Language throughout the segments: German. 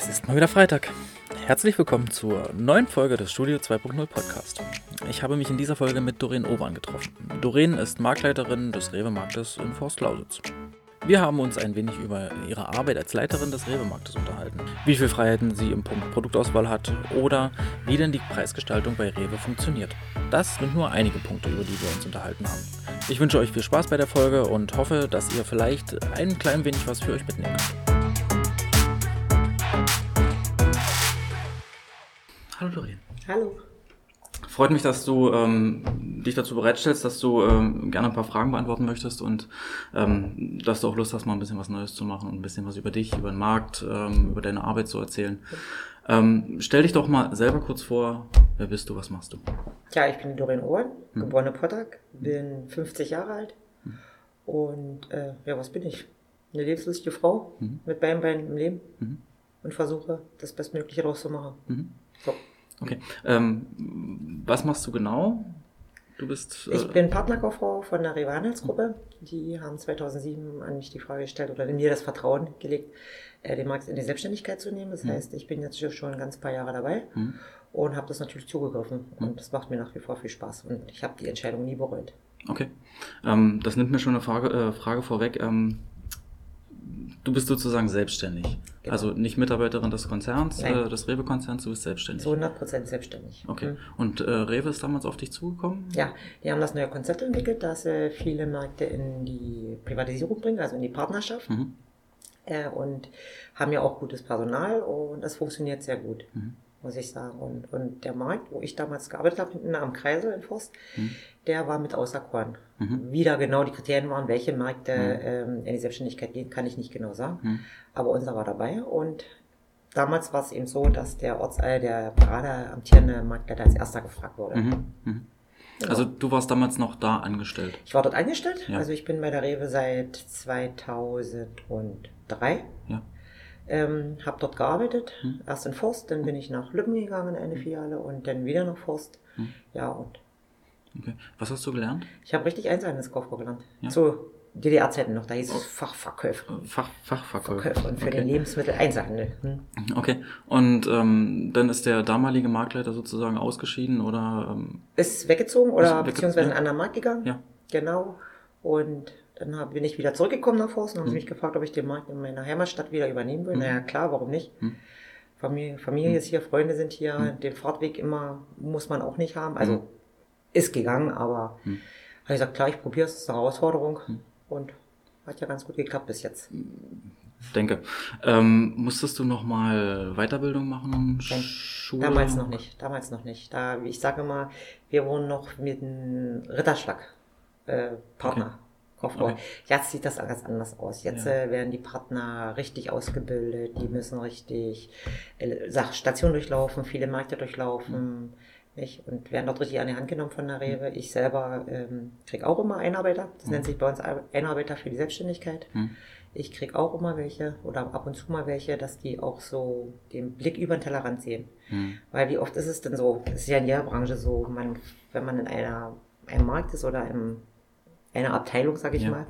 Es ist mal wieder Freitag. Herzlich willkommen zur neuen Folge des Studio 2.0 Podcast. Ich habe mich in dieser Folge mit Doreen Obern getroffen. Doreen ist Marktleiterin des Rewe-Marktes in Forst-Lausitz. Wir haben uns ein wenig über ihre Arbeit als Leiterin des Rewe-Marktes unterhalten, wie viel Freiheiten sie im Punkt Produktauswahl hat oder wie denn die Preisgestaltung bei Rewe funktioniert. Das sind nur einige Punkte, über die wir uns unterhalten haben. Ich wünsche euch viel Spaß bei der Folge und hoffe, dass ihr vielleicht ein klein wenig was für euch mitnehmen könnt. Hallo Doreen. Hallo. Freut mich, dass du ähm, dich dazu bereitstellst, dass du ähm, gerne ein paar Fragen beantworten möchtest und ähm, dass du auch Lust hast, mal ein bisschen was Neues zu machen und ein bisschen was über dich, über den Markt, ähm, über deine Arbeit zu erzählen. Ähm, stell dich doch mal selber kurz vor, wer bist du, was machst du? Ja, ich bin Doreen Ohren, hm. geborene Pottag, bin 50 Jahre alt hm. und äh, ja, was bin ich? Eine lebenslustige Frau hm. mit beiden Beinen im Leben mhm. und versuche, das Bestmögliche rauszumachen. Mhm. So. Okay. Ähm, was machst du genau? Du bist. Äh ich bin Partnerkauffrau von der Revanels-Gruppe. Die haben 2007 an mich die Frage gestellt oder in mir das Vertrauen gelegt, äh, den Markt in die Selbstständigkeit zu nehmen. Das mhm. heißt, ich bin jetzt schon ein ganz paar Jahre dabei mhm. und habe das natürlich zugegriffen. Mhm. Und das macht mir nach wie vor viel Spaß. Und ich habe die Entscheidung nie bereut. Okay. Ähm, das nimmt mir schon eine Frage, äh, Frage vorweg. Ähm, du bist sozusagen selbstständig. Genau. Also nicht Mitarbeiterin des Konzerns, äh, des Rewe-Konzerns, du bist selbstständig. Zu 100 Prozent selbstständig. Okay. Mhm. Und äh, Rewe ist damals auf dich zugekommen? Ja, die haben das neue Konzept entwickelt, dass äh, viele Märkte in die Privatisierung bringen, also in die Partnerschaft. Mhm. Äh, und haben ja auch gutes Personal und das funktioniert sehr gut. Mhm muss ich sagen. Und, und der Markt, wo ich damals gearbeitet habe, hinten am Kreisel in Forst, mhm. der war mit auserkoren. Mhm. Wieder genau die Kriterien waren, welche Märkte mhm. ähm, in die Selbstständigkeit gehen, kann ich nicht genau sagen. Mhm. Aber unser war dabei und damals war es eben so, dass der Orts, äh, der gerade amtierende Marktleiter als erster gefragt wurde. Genau. Also du warst damals noch da angestellt? Ich war dort angestellt. Ja. Also ich bin bei der Rewe seit 2003. Ja. Ähm, habe dort gearbeitet, hm. erst in Forst, dann bin ich nach Lübben gegangen in eine hm. Filiale und dann wieder nach Forst. Hm. Ja, und. Okay. Was hast du gelernt? Ich habe richtig Einzelhandelskauffrau gelernt. Ja. Zu DDR-Zeiten noch, da hieß es Fachverkäufer. Fach, Fachverkäufer. Für okay. den Lebensmittel-Einzelhandel. Hm. Okay. Und ähm, dann ist der damalige Marktleiter sozusagen ausgeschieden oder? Ähm, ist weggezogen oder ist wegge beziehungsweise ja. in einen anderen Markt gegangen. Ja. Genau. Und dann bin ich wieder zurückgekommen nach Forst und hm. habe mich gefragt, ob ich den Markt in meiner Heimatstadt wieder übernehmen will. Hm. Naja, klar, warum nicht? Hm. Familie, Familie hm. ist hier, Freunde sind hier, hm. den Fahrtweg immer muss man auch nicht haben. Also hm. ist gegangen, aber hm. habe ich gesagt, klar, ich probiere es, ist eine Herausforderung und hat ja ganz gut geklappt bis jetzt. Denke. Ähm, musstest du noch mal Weiterbildung machen? Nein, Schule? Damals noch nicht. Damals noch nicht. Da, ich sage immer, wir wohnen noch mit einem Ritterschlag äh, Partner. Okay. Kopfbau. Okay. Jetzt sieht das alles anders aus. Jetzt ja. äh, werden die Partner richtig ausgebildet, die müssen richtig äh, Stationen durchlaufen, viele Märkte durchlaufen. Mhm. Nicht? Und werden dort richtig an die Hand genommen von der Rewe. Ich selber ähm, krieg auch immer Einarbeiter. Das mhm. nennt sich bei uns Einarbeiter für die Selbstständigkeit. Mhm. Ich krieg auch immer welche oder ab und zu mal welche, dass die auch so den Blick über den Tellerrand sehen. Mhm. Weil wie oft ist es denn so, es ist ja in jeder Branche so, man, wenn man in einer, einem Markt ist oder im einer Abteilung, sage ich ja. mal.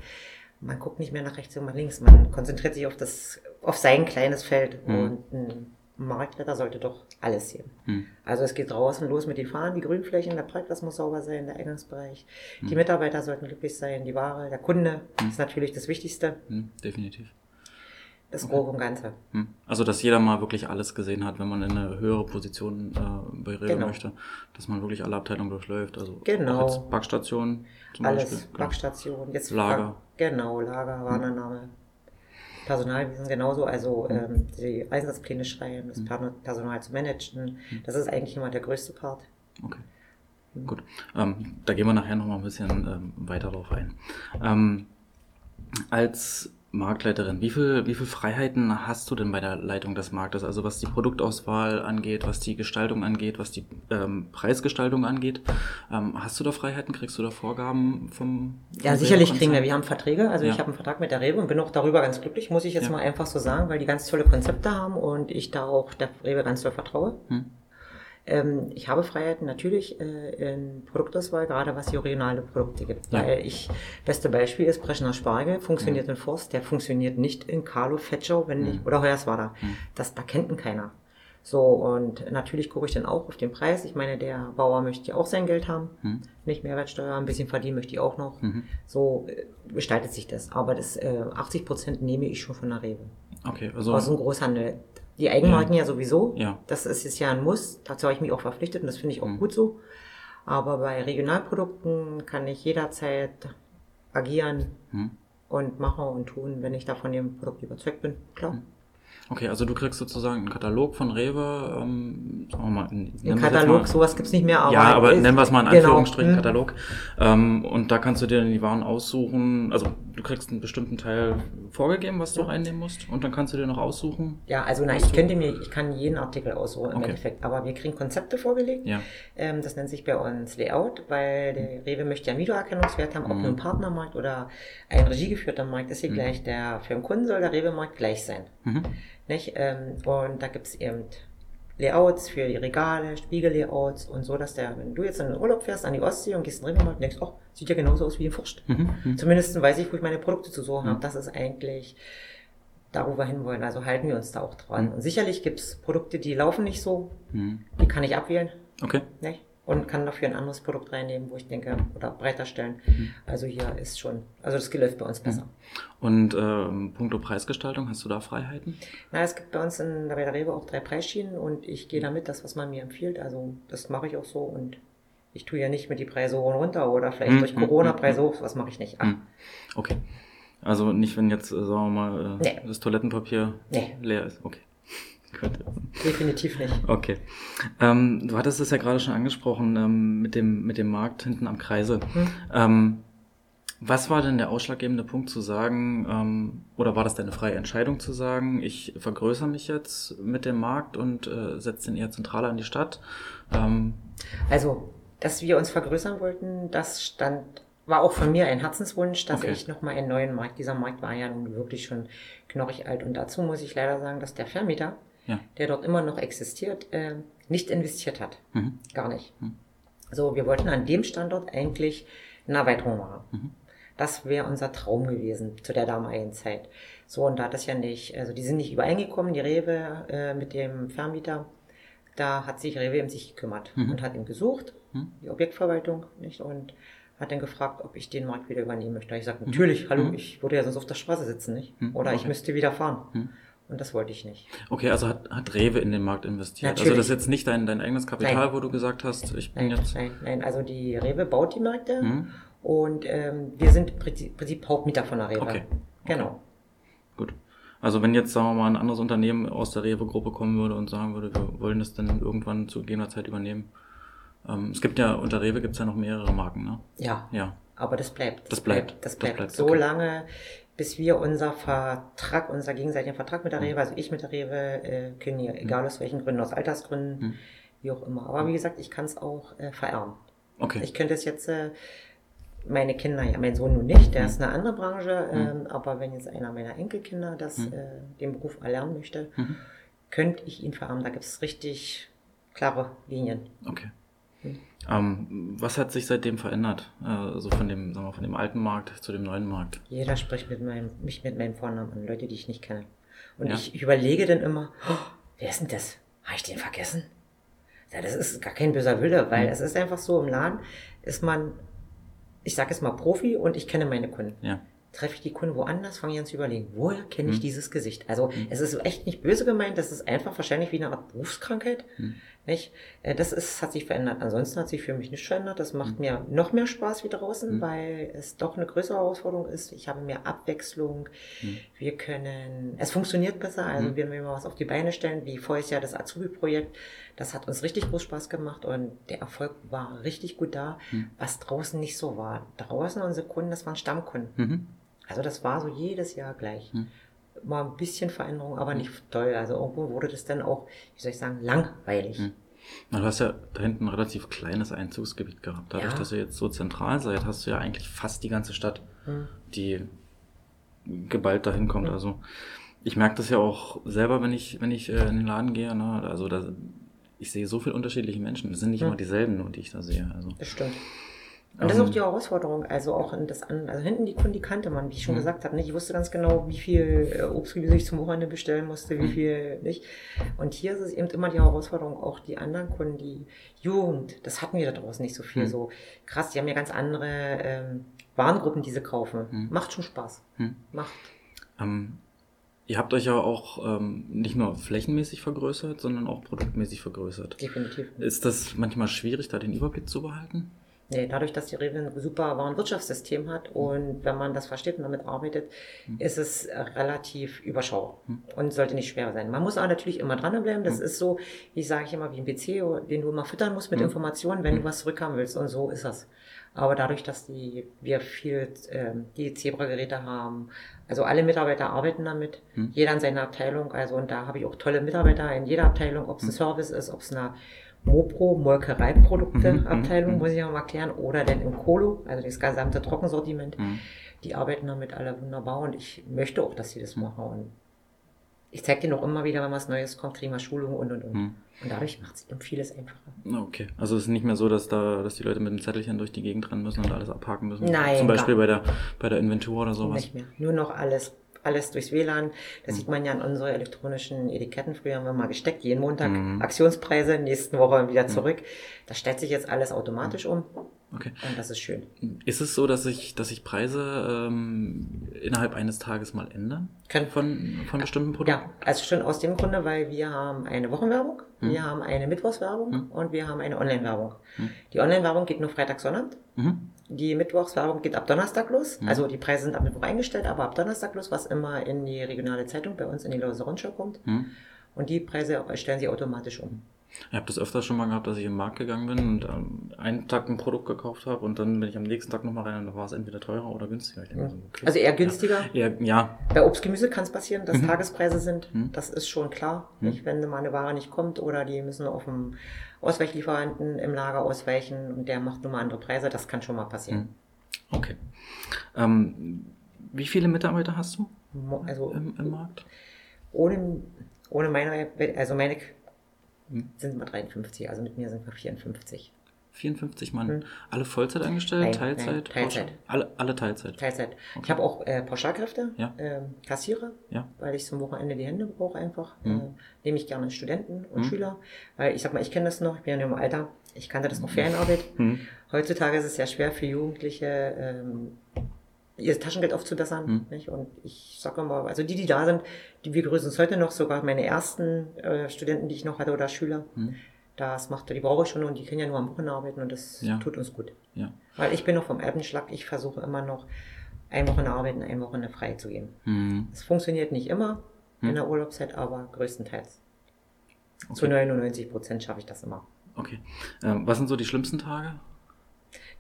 Man guckt nicht mehr nach rechts und nach links. Man konzentriert sich auf das, auf sein kleines Feld. Mhm. Und ein Marktleiter sollte doch alles sehen. Mhm. Also es geht draußen los mit den Fahnen, die Grünflächen, der Parkplatz muss sauber sein, der Eingangsbereich. Mhm. Die Mitarbeiter sollten glücklich sein, die Ware, der Kunde mhm. ist natürlich das Wichtigste. Mhm. Definitiv das okay. Grobe und Ganze. Hm. Also, dass jeder mal wirklich alles gesehen hat, wenn man in eine höhere Position äh, bei Rewe genau. möchte, dass man wirklich alle Abteilungen durchläuft. Also genau. jetzt Backstation zum Alles, Beispiel. Genau. Backstation, jetzt Lager. Genau, Lager, Warnername. Hm. Personalwesen genauso, also hm. ähm, die Einsatzpläne schreiben, das hm. Personal zu managen, das ist eigentlich immer der größte Part. Okay. Gut. Ähm, da gehen wir nachher nochmal ein bisschen ähm, weiter drauf ein. Ähm, als Marktleiterin, wie viel, wie viel Freiheiten hast du denn bei der Leitung des Marktes? Also was die Produktauswahl angeht, was die Gestaltung angeht, was die ähm, Preisgestaltung angeht. Ähm, hast du da Freiheiten? Kriegst du da Vorgaben vom, vom Ja, sicherlich kriegen wir. Wir haben Verträge. Also ja. ich habe einen Vertrag mit der Rewe und bin auch darüber ganz glücklich, muss ich jetzt ja. mal einfach so sagen, weil die ganz tolle Konzepte haben und ich da auch der Rewe ganz doll vertraue. Hm. Ähm, ich habe Freiheiten natürlich äh, in Produktauswahl, gerade was die regionale Produkte gibt. Ja. Weil ich, beste Beispiel ist Breschner Spargel, funktioniert ja. in Forst, der funktioniert nicht in Carlo, Fetschau, wenn nicht, oder Hoyerswerda. Mhm. Das, da kennt ihn keiner. So, und natürlich gucke ich dann auch auf den Preis. Ich meine, der Bauer möchte ja auch sein Geld haben. Mhm. Nicht Mehrwertsteuer, ein bisschen verdienen möchte ich auch noch. Mhm. So äh, gestaltet sich das. Aber das äh, 80 Prozent nehme ich schon von der Rewe. Okay, also. Aus dem Großhandel. Die Eigenmarken ja, ja sowieso. Ja. Das ist jetzt ja ein Muss. Dazu habe ich mich auch verpflichtet und das finde ich auch mhm. gut so. Aber bei Regionalprodukten kann ich jederzeit agieren mhm. und machen und tun, wenn ich da von dem Produkt überzeugt bin. Klar. Mhm. Okay, also du kriegst sozusagen einen Katalog von Rewe, ähm, sagen wir mal, ein Katalog, mal, sowas gibt's nicht mehr, aber. Ja, aber ist, nennen wir es mal in genau. Anführungsstrichen genau. Katalog. Ähm, und da kannst du dir dann die Waren aussuchen. Also du kriegst einen bestimmten Teil vorgegeben, was du einnehmen musst, und dann kannst du dir noch aussuchen. Ja, also nein, ich könnte mir, ich kann jeden Artikel aussuchen im okay. Endeffekt, aber wir kriegen Konzepte vorgelegt. Ja. Ähm, das nennt sich bei uns Layout, weil der Rewe möchte ja einen Videoerkennungswert haben, ob mhm. nur ein Partnermarkt oder ein regiegeführter Markt ist hier mhm. gleich. Der für den Kunden soll der Rewe-Markt gleich sein. Mhm. Nicht? Ähm, und da gibt's eben Layouts für die Regale, Spiegellayouts und so, dass der, wenn du jetzt in den Urlaub fährst an die Ostsee und gehst in den und denkst, oh, sieht ja genauso aus wie in Furcht. Mhm, mhm. Zumindest weiß ich, wo ich meine Produkte zu suchen mhm. habe. Das ist eigentlich da, wo wir hinwollen. Also halten wir uns da auch dran. Mhm. Und sicherlich gibt's Produkte, die laufen nicht so. Mhm. Die kann ich abwählen. Okay. Nicht? Und kann dafür ein anderes Produkt reinnehmen, wo ich denke, oder breiter stellen. Mhm. Also hier ist schon, also das läuft bei uns besser. Mhm. Und ähm, puncto Preisgestaltung, hast du da Freiheiten? Na, es gibt bei uns in der Rewe auch drei Preisschienen und ich gehe damit das, was man mir empfiehlt. Also das mache ich auch so und ich tue ja nicht mit die Preise hoch und runter oder vielleicht mhm. durch Corona Preise hoch, was mache ich nicht. Ach. Okay. Also nicht, wenn jetzt, äh, sagen wir mal, äh, nee. das Toilettenpapier nee. leer ist. Okay. Könnte. Definitiv nicht. Okay. Ähm, du hattest es ja gerade schon angesprochen ähm, mit, dem, mit dem Markt hinten am Kreise. Hm. Ähm, was war denn der ausschlaggebende Punkt zu sagen, ähm, oder war das deine freie Entscheidung zu sagen, ich vergrößere mich jetzt mit dem Markt und äh, setze den eher zentraler in die Stadt? Ähm, also, dass wir uns vergrößern wollten, das stand war auch von mir ein Herzenswunsch, dass okay. ich nochmal einen neuen Markt, dieser Markt war ja nun wirklich schon knorrig alt. Und dazu muss ich leider sagen, dass der Vermieter ja. der dort immer noch existiert, äh, nicht investiert hat. Mhm. Gar nicht. Mhm. So, wir wollten an dem Standort eigentlich eine Erweiterung machen. Mhm. Das wäre unser Traum gewesen zu der damaligen Zeit. So, und da hat das ja nicht, also die sind nicht übereingekommen, die Rewe äh, mit dem Vermieter. Da hat sich Rewe um sich gekümmert mhm. und hat ihn gesucht, mhm. die Objektverwaltung, nicht? Und hat dann gefragt, ob ich den Markt wieder übernehmen möchte. Ich sagte, natürlich, mhm. hallo, ich würde ja sonst auf der Straße sitzen, nicht? Oder okay. ich müsste wieder fahren. Und das wollte ich nicht. Okay, also hat, hat Rewe in den Markt investiert. Natürlich. Also das ist jetzt nicht dein, dein eigenes Kapital, nein. wo du gesagt hast, ich bin nein, jetzt. Nein, nein, also die Rewe baut die Märkte hm. und ähm, wir sind im Prinzip Hauptmieter von der Rewe. Okay. Genau. Okay. Gut. Also wenn jetzt, sagen wir mal, ein anderes Unternehmen aus der Rewe-Gruppe kommen würde und sagen würde, wir wollen das dann irgendwann zu gegebener Zeit übernehmen. Ähm, es gibt ja, unter Rewe gibt es ja noch mehrere Marken, ne? Ja. Ja. Aber das bleibt. Das, das bleibt. bleibt. Das bleibt. Das bleibt. So okay. lange, bis wir unser Vertrag, unser gegenseitigen Vertrag mit der Rewe, also ich mit der Rewe, äh, kündigen, mhm. egal aus welchen Gründen, aus Altersgründen, mhm. wie auch immer. Aber wie gesagt, ich kann es auch äh, vererben. Okay. Ich könnte es jetzt, äh, meine Kinder, ja, mein Sohn nun nicht, der mhm. ist eine andere Branche, mhm. ähm, aber wenn jetzt einer meiner Enkelkinder das, mhm. äh, den Beruf erlernen möchte, mhm. könnte ich ihn vererben. Da gibt es richtig klare Linien. Okay. Ähm, was hat sich seitdem verändert? Äh, so von dem, sagen wir, von dem alten Markt zu dem neuen Markt? Jeder spricht mit meinem, mich mit meinem Vornamen an, Leute, die ich nicht kenne. Und ja. ich überlege dann immer, oh, wer ist denn das? Habe ich den vergessen? Ja, das ist gar kein böser Wille, weil mhm. es ist einfach so, im Laden ist man, ich sage es mal Profi und ich kenne meine Kunden. Ja treffe ich die Kunden woanders, fange ich an zu überlegen, woher kenne ich hm. dieses Gesicht? Also hm. es ist echt nicht böse gemeint, das ist einfach wahrscheinlich wie eine Art Berufskrankheit. Nicht? Äh, das ist, hat sich verändert. Ansonsten hat sich für mich nicht verändert. Das macht hm. mir noch mehr Spaß wie draußen, hm. weil es doch eine größere Herausforderung ist. Ich habe mehr Abwechslung. Hm. Wir können, es funktioniert besser. Also wenn wir mal was auf die Beine stellen, wie vorher ja das Azubi-Projekt, das hat uns richtig groß Spaß gemacht und der Erfolg war richtig gut da, was draußen nicht so war. Draußen unsere Kunden, das waren Stammkunden. Mhm. Also das war so jedes Jahr gleich. Mal ein bisschen Veränderung, aber nicht toll. Also irgendwo wurde das dann auch, wie soll ich sagen, langweilig. Hm. Na, du hast ja da hinten ein relativ kleines Einzugsgebiet gehabt. Dadurch, ja. dass ihr jetzt so zentral seid, hast du ja eigentlich fast die ganze Stadt, hm. die geballt dahin kommt. Hm. Also ich merke das ja auch selber, wenn ich, wenn ich äh, in den Laden gehe. Ne? Also da, ich sehe so viele unterschiedliche Menschen. Es sind nicht Hm. immer dieselben, die ich da sehe. Also, Das stimmt. Und das ist auch Ähm. die Herausforderung, also auch in das an, also hinten die Kunden, die kannte man, wie ich schon Mhm. gesagt habe. Nicht? Ich wusste ganz genau, wie viel äh, Obstgemüse ich zum Wochenende bestellen musste, wie Mhm. viel nicht. Und hier ist es eben immer die Herausforderung, auch die anderen Kunden, die Jugend, das hatten wir da draußen nicht so viel. Mhm. So krass, die haben ja ganz andere ähm, Warengruppen, die sie kaufen. Mhm. Macht schon Spaß. hm. Macht. ähm, ihr habt euch ja auch ähm, nicht nur flächenmäßig vergrößert, sondern auch produktmäßig vergrößert. Definitiv. Ist das manchmal schwierig, da den Überblick zu behalten? Nee, dadurch, dass die Rewe ein super Warenwirtschaftssystem Mhm. hat und wenn man das versteht und damit arbeitet, ist es äh, relativ überschaubar Mhm. und sollte nicht schwer sein. Man muss aber natürlich immer dranbleiben. Das Mhm. ist so, wie sage ich immer, wie ein PC, den du immer füttern musst mit Mhm. Informationen, wenn Mhm. du was zurückhaben willst. Und so ist das. Aber dadurch, dass die, wir viel ähm, die Zebra-Geräte haben, also alle Mitarbeiter arbeiten damit, Mhm. jeder in seiner Abteilung. Also und da habe ich auch tolle Mitarbeiter in jeder Abteilung, ob es ein Mhm. Service ist, ob es eine Mopro, Molkereiprodukte Mhm, mhm, Abteilung, mhm. muss ich auch mal erklären, oder denn im Colo, also das gesamte Trockensortiment. Hm. Die arbeiten damit alle wunderbar und ich möchte auch, dass sie das machen. Und ich zeige denen auch immer wieder, wenn was Neues kommt, kriegen wir Schulungen und und und. Hm. Und dadurch macht es eben vieles einfacher. Okay, also es ist nicht mehr so, dass da, dass die Leute mit dem Zettelchen durch die Gegend rennen müssen und alles abhaken müssen. Nein, Zum Beispiel bei der, bei der Inventur oder sowas. Nicht mehr. Nur noch alles, alles durchs WLAN. Das Mhm. sieht man ja an unsere elektronischen Etiketten. Früher haben wir mal gesteckt, jeden Montag Mhm. Aktionspreise, nächsten Woche wieder zurück. Das stellt sich jetzt alles automatisch um Okay. und das ist schön. Ist es so, dass sich, dass sich Preise ähm, innerhalb eines Tages mal ändern? Können Von, von bestimmten Produkten? Ja, also schon aus dem Grunde, weil wir haben eine Wochenwerbung, Hm. wir haben eine Mittwochswerbung Hm. und wir haben eine Online-Werbung. Hm. Die Online-Werbung geht nur Freitag, Sonnabend. Mhm. Die Mittwochswerbung geht ab Donnerstag los. Hm. Also die Preise sind ab Mittwoch eingestellt, aber ab Donnerstag los, was immer in die regionale Zeitung bei uns in die Lose Rundschau kommt. Mhm. Und die Preise stellen sie automatisch um. Ich habe das öfter schon mal gehabt, dass ich im Markt gegangen bin und ähm, einen Tag ein Produkt gekauft habe und dann bin ich am nächsten Tag nochmal rein und da war es entweder teurer oder günstiger. Mir so, okay. Also eher günstiger. ja, eher, ja. Bei Obstgemüse kann es passieren, dass Mhm. Tagespreise sind. Mhm. Das ist schon klar. Mhm. Nicht, wenn mal eine Ware nicht kommt oder die müssen auf dem Ausweichlieferanten im Lager ausweichen und der macht nun mal andere Preise, das kann schon mal passieren. Mhm. Okay. Ähm, wie viele Mitarbeiter hast du Also im, im Markt? ohne, ohne meine, also meine Mhm. Sind wir 53, also mit mir sind wir 54. 54 Mann. Mhm. Alle Vollzeit angestellt? Nein, Teilzeit? nein, Teilzeit. Pauschal? Alle, alle Teilzeit. Teilzeit. Ich Okay. habe auch äh, Pauschalkräfte, Ja. ähm, Kassierer, Ja. weil ich zum Wochenende die Hände brauche einfach. Mhm. Äh, nehme ich gerne Studenten und Mhm. Schüler, weil ich sag mal, ich kenne das noch, ich bin ja in dem Alter, ich kannte das noch Ferienarbeit. Mhm. Heutzutage ist es ja schwer für Jugendliche, ähm, ihr Taschengeld aufzubessern. Hm. Und ich sage mal, also die, die da sind, die wir grüßen uns heute noch, sogar meine ersten äh, Studenten, die ich noch hatte oder Schüler, Mhm. das macht, die brauche ich schon und die können ja nur am Wochenende arbeiten und das Ja. tut uns gut. Ja. Weil ich bin noch vom Alpenschlag, ich versuche immer noch ein Wochenende arbeiten, ein Wochenende frei zu geben. Mhm. Es funktioniert nicht immer Hm. in der Urlaubszeit, aber größtenteils. Zu Okay. 99 Prozent schaffe ich das immer. okay. Ähm, was sind so die schlimmsten Tage?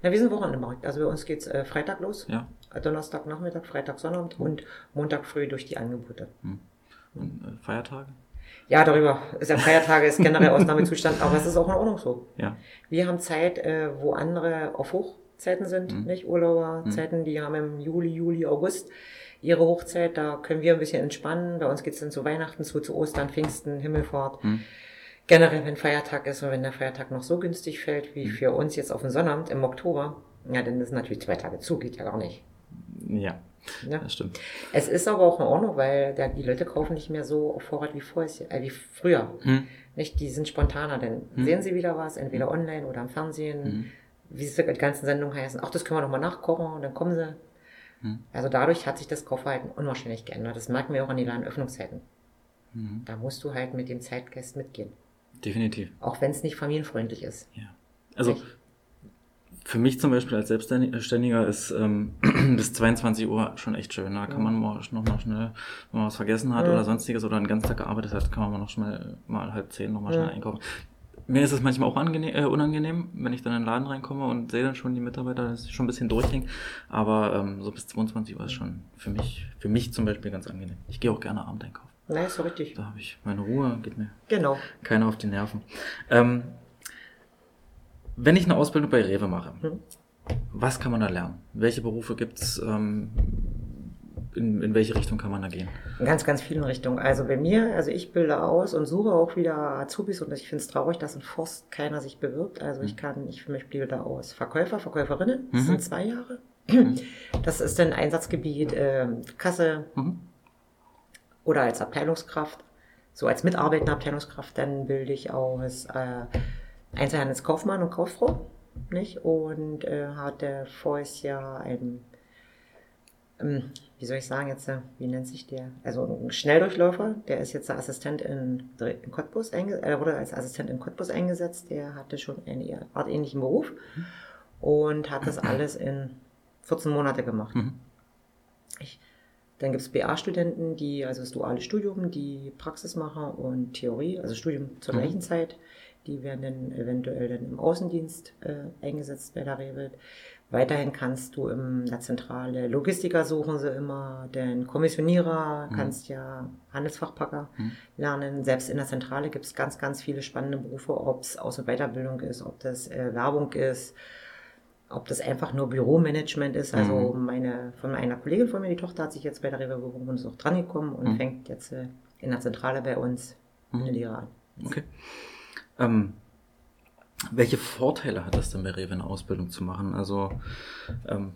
Na, wir sind Wochenendmarkt. Also bei uns geht's äh, Freitag los, Ja. Donnerstag Nachmittag, Freitag Sonnabend und Montag früh durch die Angebote. Und äh, Feiertage? Ja, darüber ist ja Feiertage, ist generell Ausnahmezustand, aber es ist auch in Ordnung so. Ja. Wir haben Zeit, äh, wo andere auf Hochzeiten sind, Mhm. nicht Urlauberzeiten, die haben im Juli, Juli, August ihre Hochzeit, da können wir ein bisschen entspannen. Bei uns geht's dann zu Weihnachten, zu, zu Ostern, Pfingsten, Himmelfahrt. Mhm. Generell, wenn Feiertag ist und wenn der Feiertag noch so günstig fällt, wie Mhm. für uns jetzt auf den Sonnabend im Oktober, ja, dann ist natürlich zwei Tage zu, geht ja gar nicht. Ja, Ne? das stimmt. Es ist aber auch in Ordnung, weil der, die Leute kaufen nicht mehr so auf Vorrat wie, vorher, äh, wie früher. Mhm. Nicht? Die sind spontaner, denn Hm. sehen sie wieder was, entweder online oder im Fernsehen, Mhm. wie sie die ganzen Sendungen heißen. Ach, das können wir noch mal nachkochen und dann kommen sie. Mhm. Also dadurch hat sich das Kaufverhalten unwahrscheinlich geändert. Das merken wir auch an den Ladenöffnungszeiten. Mhm. Da musst du halt mit dem Zeitgeist mitgehen. Definitiv. Auch wenn es nicht familienfreundlich ist. Ja. Also für mich zum Beispiel als Selbstständiger ist ähm, bis 22 Uhr schon echt schön. Da kann man mal noch mal schnell, wenn man was vergessen hat Mhm. oder sonstiges oder einen ganzen Tag gearbeitet hat, kann man mal noch schnell mal halb zehn noch mal schnell einkaufen. Mir ist es manchmal auch äh, unangenehm, wenn ich dann in den Laden reinkomme und sehe dann schon die Mitarbeiter, dass ich schon ein bisschen durchhänge. Aber ähm, so bis 22 Uhr ist schon für mich, für mich zum Beispiel ganz angenehm. Ich gehe auch gerne Abend einkaufen. Nein, ist so richtig. Da habe ich meine Ruhe, geht mir Genau. keiner auf die Nerven. Ähm, wenn ich eine Ausbildung bei Rewe mache, Mhm. was kann man da lernen? Welche Berufe gibt's? Ähm, in, in welche Richtung kann man da gehen? In ganz, ganz vielen Richtungen. Also bei mir, also ich bilde aus und suche auch wieder Azubis und ich finde es traurig, dass in Forst keiner sich bewirbt. Also ich kann, ich für mich bilde aus Verkäufer, Verkäuferinnen. Das mhm. sind zwei Jahre. Mhm. Das ist ein Einsatzgebiet äh, Kasse mhm. Oder als Abteilungskraft. So als mitarbeitende Abteilungskraft, dann bilde ich aus äh, Einzelhandelskaufmann und Kauffrau. Nicht? Und äh, hatte voriges Jahr ein ähm, wie soll ich sagen jetzt, äh, wie nennt sich der? Also ein Schnelldurchläufer, der ist jetzt der Assistent in, in Cottbus eingesetzt, er wurde als Assistent in Cottbus eingesetzt, der hatte schon einen Art ähnlichen Beruf und hat das alles in 14 Monate gemacht. Mhm. Dann gibt es BA-Studenten, die, also das duale Studium, die Praxis machen und Theorie, also Studium zur mhm. gleichen Zeit. Die werden dann eventuell dann im Außendienst äh, eingesetzt bei der Revit. Weiterhin kannst du in der Zentrale Logistiker suchen sie immer, denn Kommissionierer mhm. kannst ja Handelsfachpacker mhm. lernen. Selbst in der Zentrale gibt es ganz, ganz viele spannende Berufe, ob es Aus- und Weiterbildung ist, ob das äh, Werbung ist, ob das einfach nur Büromanagement ist. Also mhm. meine, von einer Kollegin von mir, die Tochter hat sich jetzt bei der Rewe beworben und ist auch dran gekommen und mhm. fängt jetzt äh, in der Zentrale bei uns mhm. eine Lehre an. Okay. Ähm, welche Vorteile hat es denn bei Rewe eine Ausbildung zu machen? Also ähm,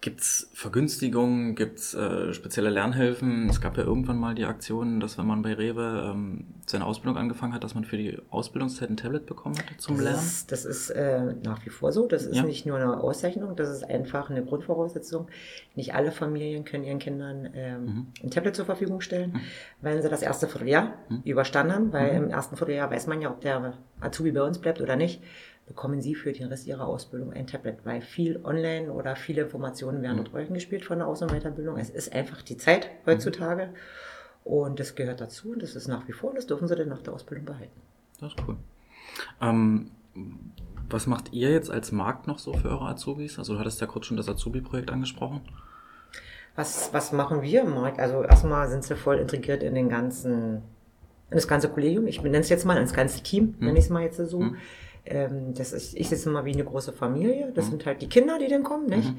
Gibt es Vergünstigungen, gibt es äh, spezielle Lernhilfen? Es gab ja irgendwann mal die Aktion, dass wenn man bei Rewe ähm, seine Ausbildung angefangen hat, dass man für die Ausbildungszeit ein Tablet bekommen hat zum das Lernen? Ist, das ist äh, nach wie vor so. Das ist ja. nicht nur eine Auszeichnung, das ist einfach eine Grundvoraussetzung. Nicht alle Familien können ihren Kindern ähm, mhm. ein Tablet zur Verfügung stellen, mhm. wenn sie das erste Vierteljahr mhm. überstanden haben, weil mhm. im ersten Vierteljahr weiß man ja, ob der Azubi bei uns bleibt oder nicht bekommen Sie für den Rest Ihrer Ausbildung ein Tablet, weil viel online oder viele Informationen werden mhm. dort gespielt von der Aus- und Weiterbildung. Es ist einfach die Zeit heutzutage mhm. und das gehört dazu und das ist nach wie vor und das dürfen Sie dann nach der Ausbildung behalten. Das ist cool. Ähm, was macht ihr jetzt als Markt noch so für eure Azubis? Also du hattest ja kurz schon das Azubi-Projekt angesprochen. Was, was machen wir im Markt? Also erstmal sind sie voll integriert in den ganzen, in das ganze Kollegium. Ich nenne es jetzt mal ins ganze Team, mhm. nenne ich es mal jetzt so. Mhm ähm, das ist, ich sitze immer wie eine große Familie. Das mhm. sind halt die Kinder, die dann kommen, nicht? Mhm.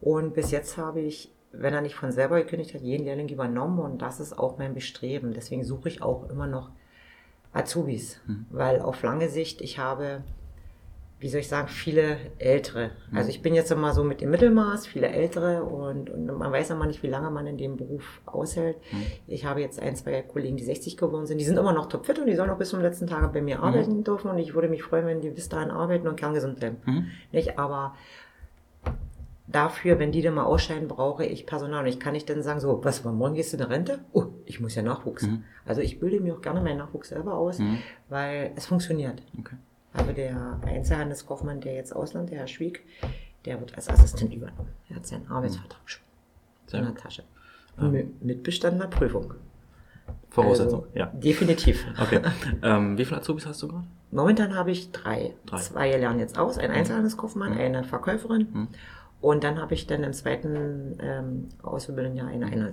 Und bis jetzt habe ich, wenn er nicht von selber gekündigt hat, jeden Lehrling übernommen und das ist auch mein Bestreben. Deswegen suche ich auch immer noch Azubis, mhm. weil auf lange Sicht ich habe wie soll ich sagen, viele Ältere. Also ich bin jetzt immer so mit dem Mittelmaß, viele Ältere und, und man weiß immer nicht, wie lange man in dem Beruf aushält. Mhm. Ich habe jetzt ein, zwei Kollegen, die 60 geworden sind, die sind immer noch topfit und die sollen auch bis zum letzten Tag bei mir mhm. arbeiten dürfen und ich würde mich freuen, wenn die bis dahin arbeiten und kerngesund bleiben. Mhm. Nicht, aber dafür, wenn die dann mal ausscheiden, brauche ich Personal. Und ich kann nicht dann sagen, so, was, morgen gehst du in Rente? Oh, ich muss ja Nachwuchs. Mhm. Also ich bilde mir auch gerne meinen Nachwuchs selber aus, mhm. weil es funktioniert. Okay. Aber der Einzelhandelskaufmann, der jetzt Ausland, der Herr Schwieg, der wird als Assistent übernommen. Er hat seinen Arbeitsvertrag schon in der Tasche. Ähm. Mit bestandener Prüfung. Voraussetzung, also, ja. Definitiv. Okay. Ähm, wie viele Azubis hast du gerade? Momentan habe ich drei. drei. Zwei lernen jetzt aus, ein mhm. Einzelhandelskaufmann, mhm. eine Verkäuferin. Mhm. Und dann habe ich dann im zweiten ähm, Ausbildungsjahr eine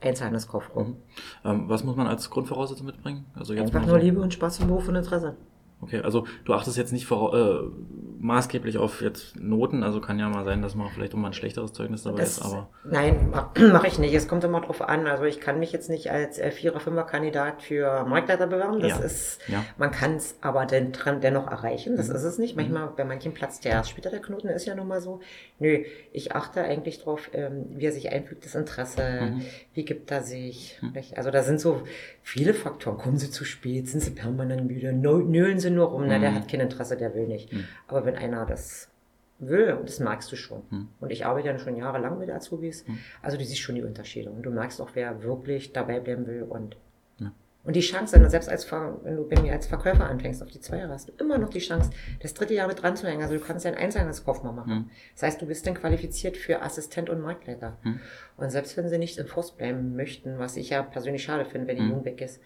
Einzelhandelskauffrau. Mhm. Ähm, was muss man als Grundvoraussetzung mitbringen? Also jetzt Einfach nur Liebe und Spaß im Beruf und Interesse. Okay, also du achtest jetzt nicht vor, äh, maßgeblich auf jetzt Noten, also kann ja mal sein, dass man vielleicht auch mal ein schlechteres Zeugnis dabei das, ist, aber. Nein, mache ich nicht. Es kommt immer drauf an. Also ich kann mich jetzt nicht als Vierer-, Fünfer-Kandidat für Marktleiter bewerben. Das ja. ist, ja. man kann es aber den, dennoch erreichen. Das mhm. ist es nicht. Manchmal, mhm. bei manchen platzt der erst später der Knoten, ist ja nun mal so. Nö, ich achte eigentlich drauf, ähm, wie er sich einfügt, das Interesse, mhm. wie gibt er sich. Mhm. Also da sind so viele Faktoren. Kommen sie zu spät? Sind sie permanent müde? Nölen sie nur rum? Na, der mhm. hat kein Interesse, der will nicht. Mhm. Aber wenn einer das will, und das merkst du schon. Mhm. Und ich arbeite ja schon jahrelang mit Azubis, mhm. also du siehst schon die Unterschiede. Und du merkst auch, wer wirklich dabei bleiben will und und die Chance, selbst als, wenn du bei mir als Verkäufer anfängst auf die zwei Jahre, hast du immer noch die Chance, das dritte Jahr mit dran zu hängen. Also du kannst ja ein Einzelhandelskaufmann machen. Mhm. Das heißt, du bist dann qualifiziert für Assistent und Marktleiter. Mhm. Und selbst wenn sie nicht im Forst bleiben möchten, was ich ja persönlich schade finde, wenn die mhm. Jung weg ist,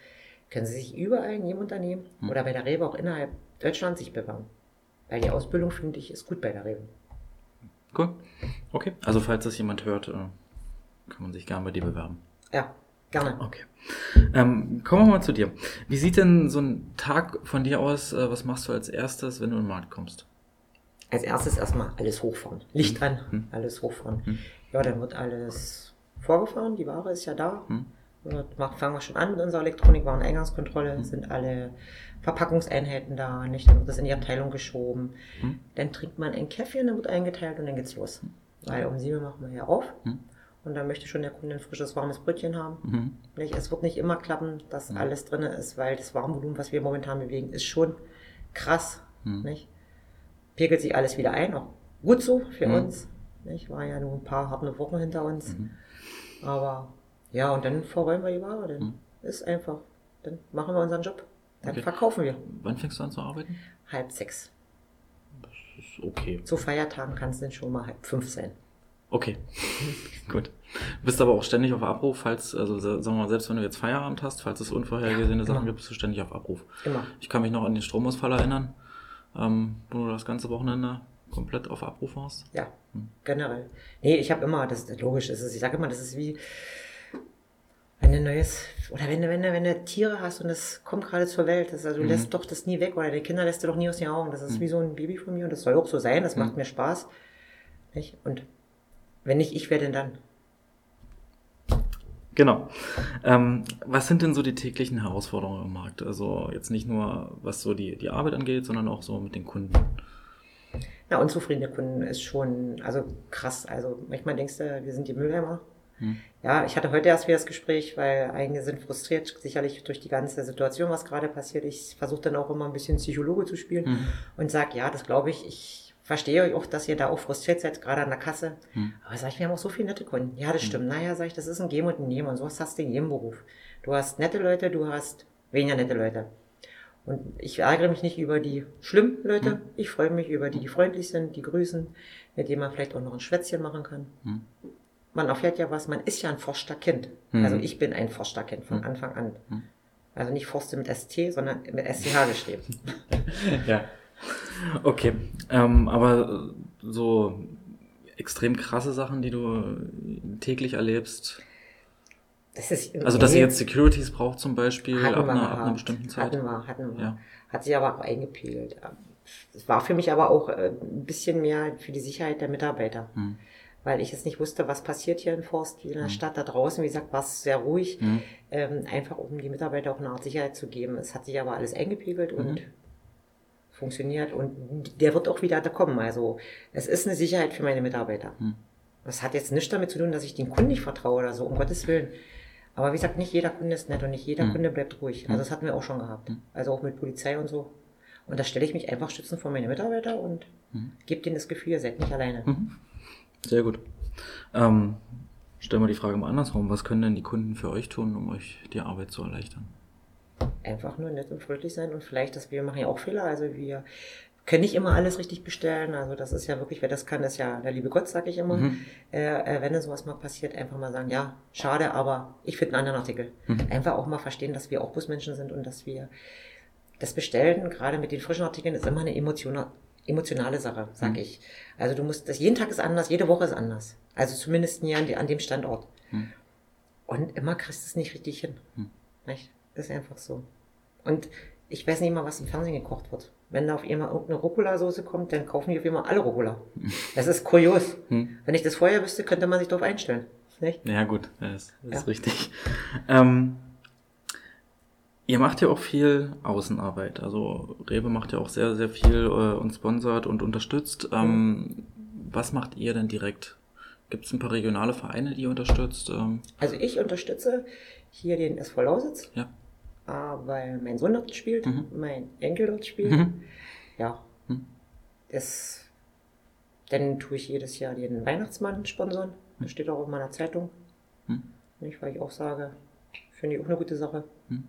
können sie sich überall in jedem Unternehmen mhm. oder bei der Rewe auch innerhalb Deutschlands sich bewerben. Weil die Ausbildung, finde ich, ist gut bei der Rewe. Cool. Okay. Also falls das jemand hört, äh, kann man sich gerne bei dir bewerben. Ja, gerne. Okay. Ähm, kommen wir mal zu dir. Wie sieht denn so ein Tag von dir aus? Äh, was machst du als erstes, wenn du in den Markt kommst? Als erstes erstmal alles hochfahren. Licht mhm. an, mhm. alles hochfahren. Mhm. Ja, dann wird alles vorgefahren, die Ware ist ja da. Hm. fangen wir schon an mit unserer Elektronik, waren Eingangskontrolle, hm. sind alle Verpackungseinheiten da, nicht? Dann wird das in die Abteilung geschoben. Hm. Dann trinkt man ein Käffchen, dann wird eingeteilt und dann geht's los. Hm. Weil um sieben machen wir hier auf. Hm. Und dann möchte schon der Kunde ein frisches, warmes Brötchen haben. Nicht? Es wird nicht immer klappen, dass mhm. alles drin ist, weil das Warmvolumen, was wir momentan bewegen, ist schon krass. Mhm. Nicht? Pegelt sich alles wieder ein, auch gut so für uns. Nicht? War ja nur ein paar harte Wochen hinter uns. Mhm. Aber ja, und dann verräumen wir die Ware. Dann ist einfach, dann machen wir unseren Job. Dann okay. verkaufen wir. Wann fängst du an zu arbeiten? Halb sechs. Das ist okay. Zu Feiertagen kann es dann schon mal halb fünf sein. Okay, gut. Bist aber auch ständig auf Abruf, falls, also sagen wir mal, selbst wenn du jetzt Feierabend hast, falls es unvorhergesehene ja, Sachen gibt, bist du ständig auf Abruf. Immer. Ich kann mich noch an den Stromausfall erinnern, ähm, wo du das ganze Wochenende komplett auf Abruf warst. Ja, hm. generell. Nee, ich habe immer, das ist logisch, ist ich sage immer, das ist wie, wenn du neues, oder wenn du, wenn du, wenn du Tiere hast und das kommt gerade zur Welt, das, also du mhm. lässt doch das nie weg, oder die Kinder lässt du doch nie aus den Augen. Das ist mhm. wie so ein Baby von mir und das soll auch so sein, das mhm. macht mir Spaß. Nicht? Und wenn nicht ich, wer denn dann? Genau. Ähm, was sind denn so die täglichen Herausforderungen im Markt? Also jetzt nicht nur, was so die, die Arbeit angeht, sondern auch so mit den Kunden. Na, unzufriedene Kunden ist schon, also krass. Also manchmal denkst du, wir sind die Mülleimer. Ja, ich hatte heute erst wieder das Gespräch, weil einige sind frustriert, sicherlich durch die ganze Situation, was gerade passiert. Ich versuche dann auch immer ein bisschen Psychologe zu spielen hm. und sage, ja, das glaube ich, ich verstehe euch auch, dass ihr da auch frustriert seid, gerade an der Kasse. Hm. Aber sag ich, wir haben auch so viele nette Kunden. Ja, das hm. stimmt. Naja, sag ich, das ist ein Geben und ein Nehmen. Und sowas hast du in jedem Beruf. Du hast nette Leute, du hast weniger nette Leute. Und ich ärgere mich nicht über die schlimmen Leute. Hm. Ich freue mich über die, die freundlich sind, die grüßen, mit denen man vielleicht auch noch ein Schwätzchen machen kann. Hm. Man erfährt ja was, man ist ja ein Forster-Kind. Hm. Also ich bin ein Forster-Kind von hm. Anfang an. Also nicht Forste mit ST, sondern mit STH geschrieben. ja. Okay, ähm, aber so extrem krasse Sachen, die du täglich erlebst. Das ist, also, dass ihr jetzt Securities braucht zum Beispiel ab einer, ab einer, bestimmten Zeit. Hatten wir, hatten wir. Ja. Hat sich aber auch eingepegelt. Es war für mich aber auch äh, ein bisschen mehr für die Sicherheit der Mitarbeiter. Hm. Weil ich jetzt nicht wusste, was passiert hier in Forst, wie in der hm. Stadt da draußen. Wie gesagt, war es sehr ruhig. Hm. Ähm, einfach um die Mitarbeiter auch eine Art Sicherheit zu geben. Es hat sich aber alles eingepegelt und mhm funktioniert und der wird auch wieder da kommen. Also es ist eine Sicherheit für meine Mitarbeiter. Hm. Das hat jetzt nichts damit zu tun, dass ich den Kunden nicht vertraue oder so, um Gottes Willen. Aber wie gesagt, nicht jeder Kunde ist nett und nicht jeder hm. Kunde bleibt ruhig. Also das hatten wir auch schon gehabt. Also auch mit Polizei und so. Und da stelle ich mich einfach stützen vor meine Mitarbeiter und gebe denen das Gefühl, ihr seid nicht alleine. Sehr gut. Ähm, stellen wir die Frage mal andersrum. Was können denn die Kunden für euch tun, um euch die Arbeit zu erleichtern? einfach nur nett und freundlich sein und vielleicht, dass wir machen ja auch Fehler, also wir können nicht immer alles richtig bestellen, also das ist ja wirklich, wer das kann, ist ja der liebe Gott, sag ich immer. Mhm. Äh, äh wenn sowas mal passiert, einfach mal sagen, ja, schade, aber ich finde einen anderen Artikel. Mhm. Einfach auch mal verstehen, dass wir auch Busmenschen sind und dass wir das Bestellen, gerade mit den frischen Artikeln, ist immer eine emotionale, emotionale Sache, sag mhm. ich. Also du musst, das jeden Tag ist anders, jede Woche ist anders. Also zumindest nie an, an dem Standort. Mhm. Und immer kriegst du es nicht richtig hin. Mhm. Nicht? Ist einfach so. Und ich weiß nicht mal, was im Fernsehen gekocht wird. Wenn da auf einmal irgendeine Rucola-Soße kommt, dann kaufen die auf einmal alle Rucola. Das ist kurios. Hm. Wenn ich das vorher wüsste, könnte man sich darauf einstellen. Nicht? Ja, gut, das, das ja. ist richtig. Ähm, ihr macht ja auch viel Außenarbeit. Also Rewe macht ja auch sehr, sehr viel äh, und sponsert und unterstützt. Ähm, mhm. Was macht ihr denn direkt? Gibt es ein paar regionale Vereine, die ihr unterstützt? Ähm? Also ich unterstütze hier den SV Lausitz. Ja Ah, weil mein Sohn dort spielt, mhm. mein Enkel dort spielt. Mhm. Ja. Mhm. Das, dann tue ich jedes Jahr den Weihnachtsmann sponsern. Das steht auch in meiner Zeitung. Mhm. Nicht, weil ich auch sage, finde ich auch eine gute Sache. Mhm.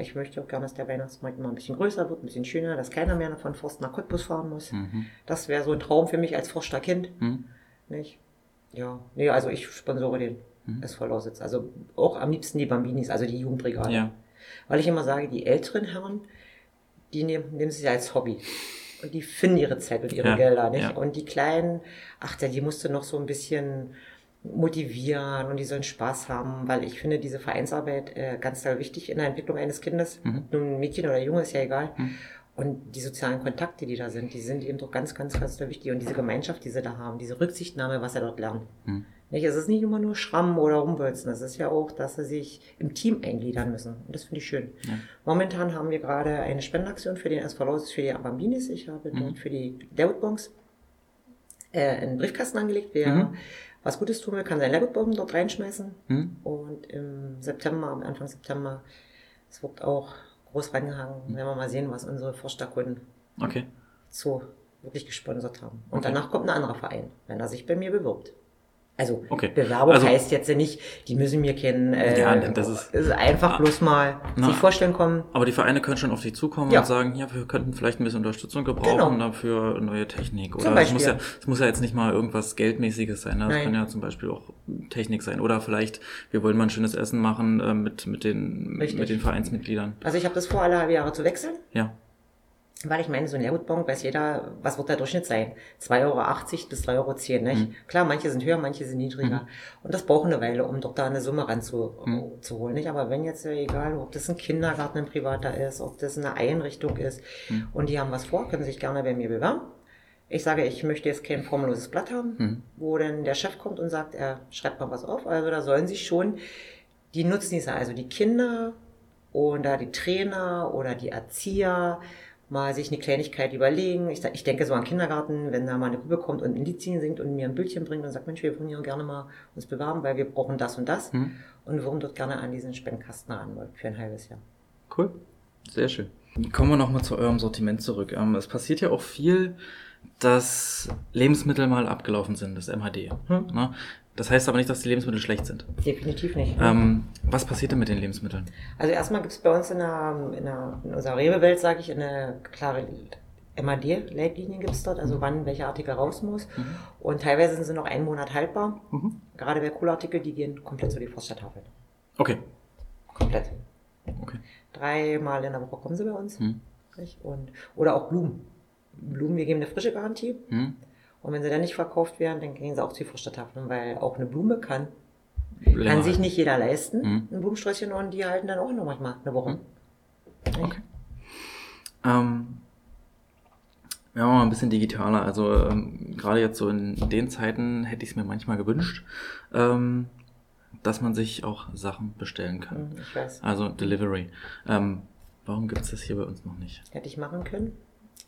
Weil ich möchte auch gerne, dass der Weihnachtsmarkt immer ein bisschen größer wird, ein bisschen schöner, dass keiner mehr von Forst nach Cottbus fahren muss. Mhm. Das wäre so ein Traum für mich als Forster Kind. Mhm. Nicht? Ja, nee, also ich sponsore den mhm. SV Lausitz. Also auch am liebsten die Bambinis, also die Jugendbrigade. Ja. Weil ich immer sage, die älteren Herren, die nehmen, nehmen sie als Hobby. Und die finden ihre Zeit und ihre ja, Gelder, nicht? Ja. Und die Kleinen, ach, die musst du noch so ein bisschen motivieren und die sollen Spaß haben, weil ich finde diese Vereinsarbeit äh, ganz toll wichtig in der Entwicklung eines Kindes. Mhm. Nun Mädchen oder Junge ist ja egal. Mhm. Und die sozialen Kontakte, die da sind, die sind eben doch ganz, ganz, ganz wichtig. Und diese Gemeinschaft, die sie da haben, diese Rücksichtnahme, was er dort lernt. Mhm. Nicht? Es ist nicht immer nur Schrammen oder Rumwälzen. Es ist ja auch, dass sie sich im Team eingliedern müssen. Und das finde ich schön. Ja. Momentan haben wir gerade eine Spendenaktion für den SV Lausitz, für die Bambinis. Ich habe mhm. dort für die Lewoodbongs äh, einen Briefkasten angelegt. Wer mhm. Was Gutes tun will, kann seinen Lewoodbon dort reinschmeißen. Mhm. Und im September, am Anfang September, es wird auch groß reingehangen. Mhm. Werden wir mal sehen, was unsere Forscherkunden okay. so wirklich gesponsert haben. Und okay. danach kommt ein anderer Verein, wenn er sich bei mir bewirbt. Also okay. Bewerbung also, heißt jetzt ja nicht, die müssen mir kennen. Äh, ja, das ist, ist einfach bloß mal na, sich vorstellen kommen. Aber die Vereine können schon auf dich zukommen ja. und sagen, ja, wir könnten vielleicht ein bisschen Unterstützung gebrauchen genau. dafür neue Technik. Oder es muss ja, es muss ja jetzt nicht mal irgendwas Geldmäßiges sein. Ne? Das kann ja zum Beispiel auch Technik sein. Oder vielleicht, wir wollen mal ein schönes Essen machen äh, mit, mit, den, mit den Vereinsmitgliedern. Also ich habe das vor, alle halbe Jahre zu wechseln. Ja. Weil ich meine, so ein Leergutbon weiß jeder, was wird der Durchschnitt sein? 2,80 Euro bis 3,10 Euro, nicht? Mhm. Klar, manche sind höher, manche sind niedriger. Mhm. Und das braucht eine Weile, um doch da eine Summe ranzuholen, mhm. nicht? Aber wenn jetzt, egal, ob das ein Kindergarten, ein privater ist, ob das eine Einrichtung ist, mhm. und die haben was vor, können sich gerne bei mir bewerben. Ich sage, ich möchte jetzt kein formelloses Blatt haben, mhm. wo dann der Chef kommt und sagt, er schreibt mal was auf. Also da sollen sich schon die Nutznießer, also die Kinder oder die Trainer oder die Erzieher, mal sich eine Kleinigkeit überlegen. Ich, ich denke so an Kindergarten, wenn da mal eine Gruppe kommt und ein Liedchen singt und mir ein Bildchen bringt und sagt, Mensch, wir wollen hier gerne mal uns bewerben, weil wir brauchen das und das hm. und würden dort gerne an diesen Spendkasten ran für ein halbes Jahr. Cool, sehr schön. Kommen wir nochmal zu eurem Sortiment zurück. Ähm, es passiert ja auch viel, dass Lebensmittel mal abgelaufen sind, das MHD. Hm. Das heißt aber nicht, dass die Lebensmittel schlecht sind. Definitiv nicht. Ähm, was passiert denn mit den Lebensmitteln? Also erstmal gibt es bei uns in, der, in, der, in unserer Rewe-Welt, sage ich, eine klare MAD-Leitlinie gibt es dort, also mhm. wann welcher Artikel raus muss. Mhm. Und teilweise sind sie noch einen Monat haltbar. Mhm. Gerade bei Kohlartikel, die gehen komplett zu die Forststadttafel. Okay. Komplett. Okay. Dreimal in der Woche kommen sie bei uns. Mhm. Und, oder auch Blumen. Blumen, wir geben eine frische Garantie. Und wenn sie dann nicht verkauft werden, dann gehen sie auch zu Frischertafeln, weil auch eine Blume kann, kann sich nicht jeder leisten, mhm. ein Blumensträußchen, und die halten dann auch noch manchmal eine Woche. Mhm. Okay. Ähm, ja, mal ein bisschen digitaler. Also ähm, gerade jetzt so in den Zeiten hätte ich es mir manchmal gewünscht, ähm, dass man sich auch Sachen bestellen kann. Mhm, ich weiß. Also Delivery. Ähm, warum gibt es das hier bei uns noch nicht? Hätte ich machen können.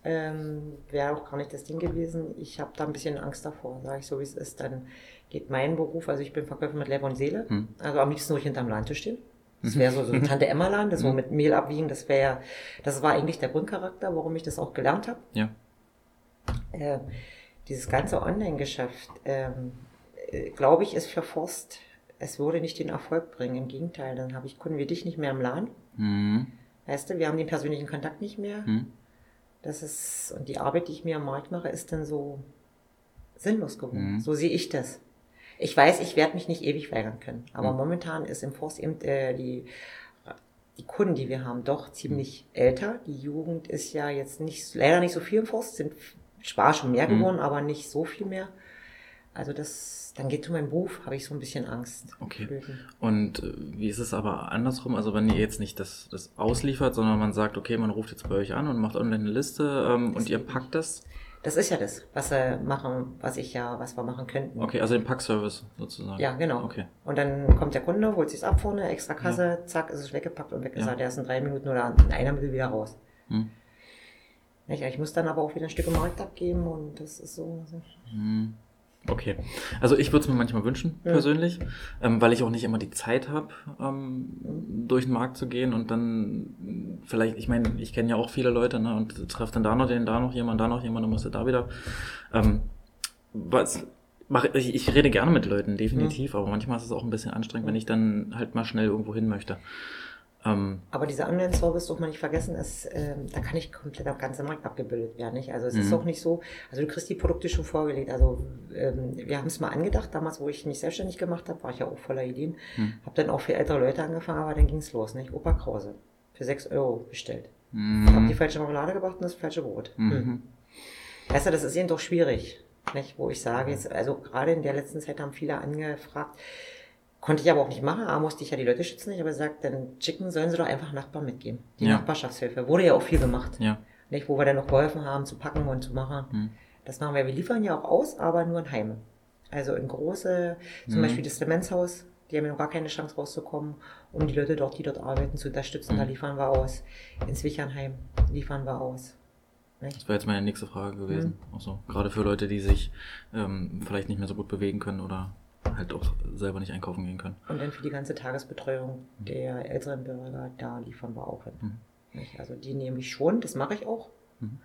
Ähm, Wäre auch gar nicht das Ding gewesen. Ich habe da ein bisschen Angst davor, sage ich so wie es ist. Dann geht mein Beruf, also ich bin Verkäufer mit Leib und Seele, hm. also am liebsten ruhig hinterm Laden zu stehen. Das wäre so, so ein Tante Emma Laden, das so hm. mit Mehl abwiegen, das wäre, das war eigentlich der Grundcharakter, warum ich das auch gelernt habe. Ja. Äh, dieses ganze Online-Geschäft, ähm, äh, glaube ich, ist für Forst, es würde nicht den Erfolg bringen. Im Gegenteil, dann habe ich Kunden wie dich nicht mehr im Laden. Mhm. Weißt du, wir haben den persönlichen Kontakt nicht mehr. Mhm. Das ist, und die Arbeit, die ich mir am Markt mache, ist dann so sinnlos geworden. Mhm. So sehe ich das. Ich weiß, ich werde mich nicht ewig weigern können. Aber mhm. momentan ist im Forst eben äh, die, die Kunden, die wir haben, doch ziemlich mhm. älter. Die Jugend ist ja jetzt nicht, leider nicht so viel im Forst, sind zwar schon mehr mhm. geworden, aber nicht so viel mehr. Also das, dann geht zu meinem Beruf, habe ich so ein bisschen Angst. Okay. Und äh, wie ist es aber andersrum? Also wenn ihr jetzt nicht das, das ausliefert, sondern man sagt, okay, man ruft jetzt bei euch an und macht online eine Liste ähm, und ihr packt das? Das ist ja das, was wir machen, was ich ja, was wir machen könnten. Okay, also den Packservice sozusagen. Ja, genau. Okay. Und dann kommt der Kunde, holt sich's ab vorne, extra Kasse, ja. zack, ist es weggepackt und weggesagt. Ja. Er ist in drei Minuten oder in einer Minute wieder raus. Hm. Ich muss dann aber auch wieder ein Stück im Markt abgeben und das ist so. Hm. Okay. Also ich würde es mir manchmal wünschen, ja. persönlich, ähm, weil ich auch nicht immer die Zeit habe, ähm, durch den Markt zu gehen und dann vielleicht, ich meine, ich kenne ja auch viele Leute, ne, und treffe dann da noch den, da noch jemand, da noch jemand, dann musst du da wieder. Ähm, was, mach, ich, ich rede gerne mit Leuten, definitiv, ja. aber manchmal ist es auch ein bisschen anstrengend, wenn ich dann halt mal schnell irgendwo hin möchte. Ähm, Aber dieser Online-Service, darf man nicht vergessen, ist, ähm, da kann ich komplett am ganzen Markt abgebildet werden. Nicht? Also es ist mhm. auch nicht so, also du kriegst die Produkte schon vorgelegt. Also ähm, wir haben es mal angedacht, damals, wo ich mich selbstständig gemacht habe, war ich ja auch voller Ideen. Mhm. Habe dann auch für ältere Leute angefangen, aber dann ging es los. Nicht? Opa Krause, für 6 Euro bestellt. Mhm. Hab die falsche Marmelade gebracht und das falsche Brot. Mhm. Hm. Weißt du, das ist eben doch schwierig. Nicht? Wo ich sage, jetzt, also gerade in der letzten Zeit haben viele angefragt, Konnte ich aber auch nicht machen. A, musste ich ja die Leute schützen. Ich habe gesagt, dann schicken sollen sie doch einfach Nachbarn mitgeben. Die ja. Nachbarschaftshilfe. Wurde ja auch viel gemacht. Ja. Nicht, wo wir dann noch geholfen haben, zu packen und zu machen. Hm. Das machen wir. Wir liefern ja auch aus, aber nur in Heime. Also in große, zum Mhm. Beispiel das Demenzhaus, die haben ja noch gar keine Chance rauszukommen, um die Leute dort, die dort arbeiten, zu unterstützen. Da Mhm. liefern wir aus. Ins Wichernheim liefern wir aus. Das wäre jetzt meine nächste Frage gewesen. Mhm. Auch so. Gerade für Leute, die sich ähm, vielleicht nicht mehr so gut bewegen können oder halt auch selber nicht einkaufen gehen können. Und dann für die ganze Tagesbetreuung der älteren Bürger, da liefern wir auch hin. Mhm. Also die nehme ich schon, das mache ich auch. Mhm.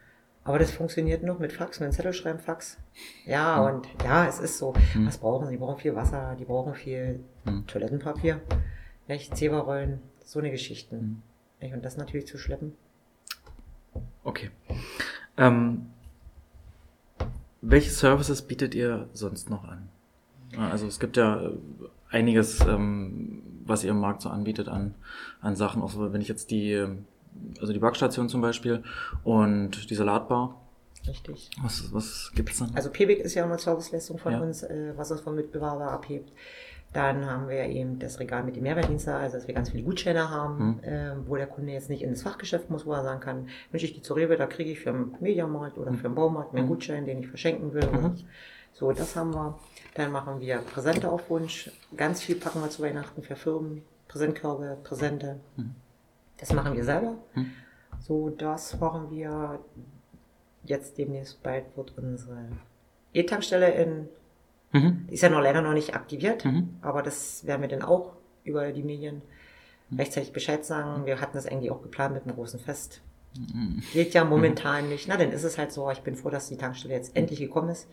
Aber das funktioniert noch mit Fax, mit Zettel schreiben, Fax. Ja, Mhm. und ja, es ist so. Mhm. Was brauchen sie? Die brauchen viel Wasser, die brauchen viel Mhm. Toilettenpapier, nicht? Zeberrollen, so eine Geschichten. Mhm. Nicht? Und das natürlich zu schleppen. Okay. Ähm, welche Services bietet ihr sonst noch an? Also es gibt ja äh, einiges, ähm, was ihr im Markt so anbietet an, an Sachen. Auch so, wenn ich jetzt die, ähm, also die Backstation zum Beispiel und die Salatbar, Richtig. was, was gibt's dann? Also PBIC ist ja eine Serviceleistung von Ja. uns, äh, was uns vom Mitbewerber abhebt. Dann haben wir eben das Regal mit dem Mehrwertdienst, also dass wir ganz viele Gutscheine haben, Mhm. äh, wo der Kunde jetzt nicht ins Fachgeschäft muss, wo er sagen kann, Mensch, ich gehe zur Rewe, da kriege ich für den Mediamarkt oder für den Baumarkt meinen Mhm. Gutschein, den ich verschenken will. Mhm. So, das haben wir. Dann machen wir Präsente auf Wunsch. Ganz viel packen wir zu Weihnachten für Firmen, Präsentkörbe, Präsente. Mhm. Das machen wir selber. Mhm. So, das machen wir jetzt demnächst bald wird unsere E-Tankstelle in, Mhm. die ist ja noch leider noch nicht aktiviert, Mhm. aber das werden wir dann auch über die Medien rechtzeitig Bescheid sagen. Wir hatten das eigentlich auch geplant mit einem großen Fest. Mhm. Geht ja momentan nicht. Na, dann ist es halt so. Ich bin froh, dass die Tankstelle jetzt endlich gekommen ist.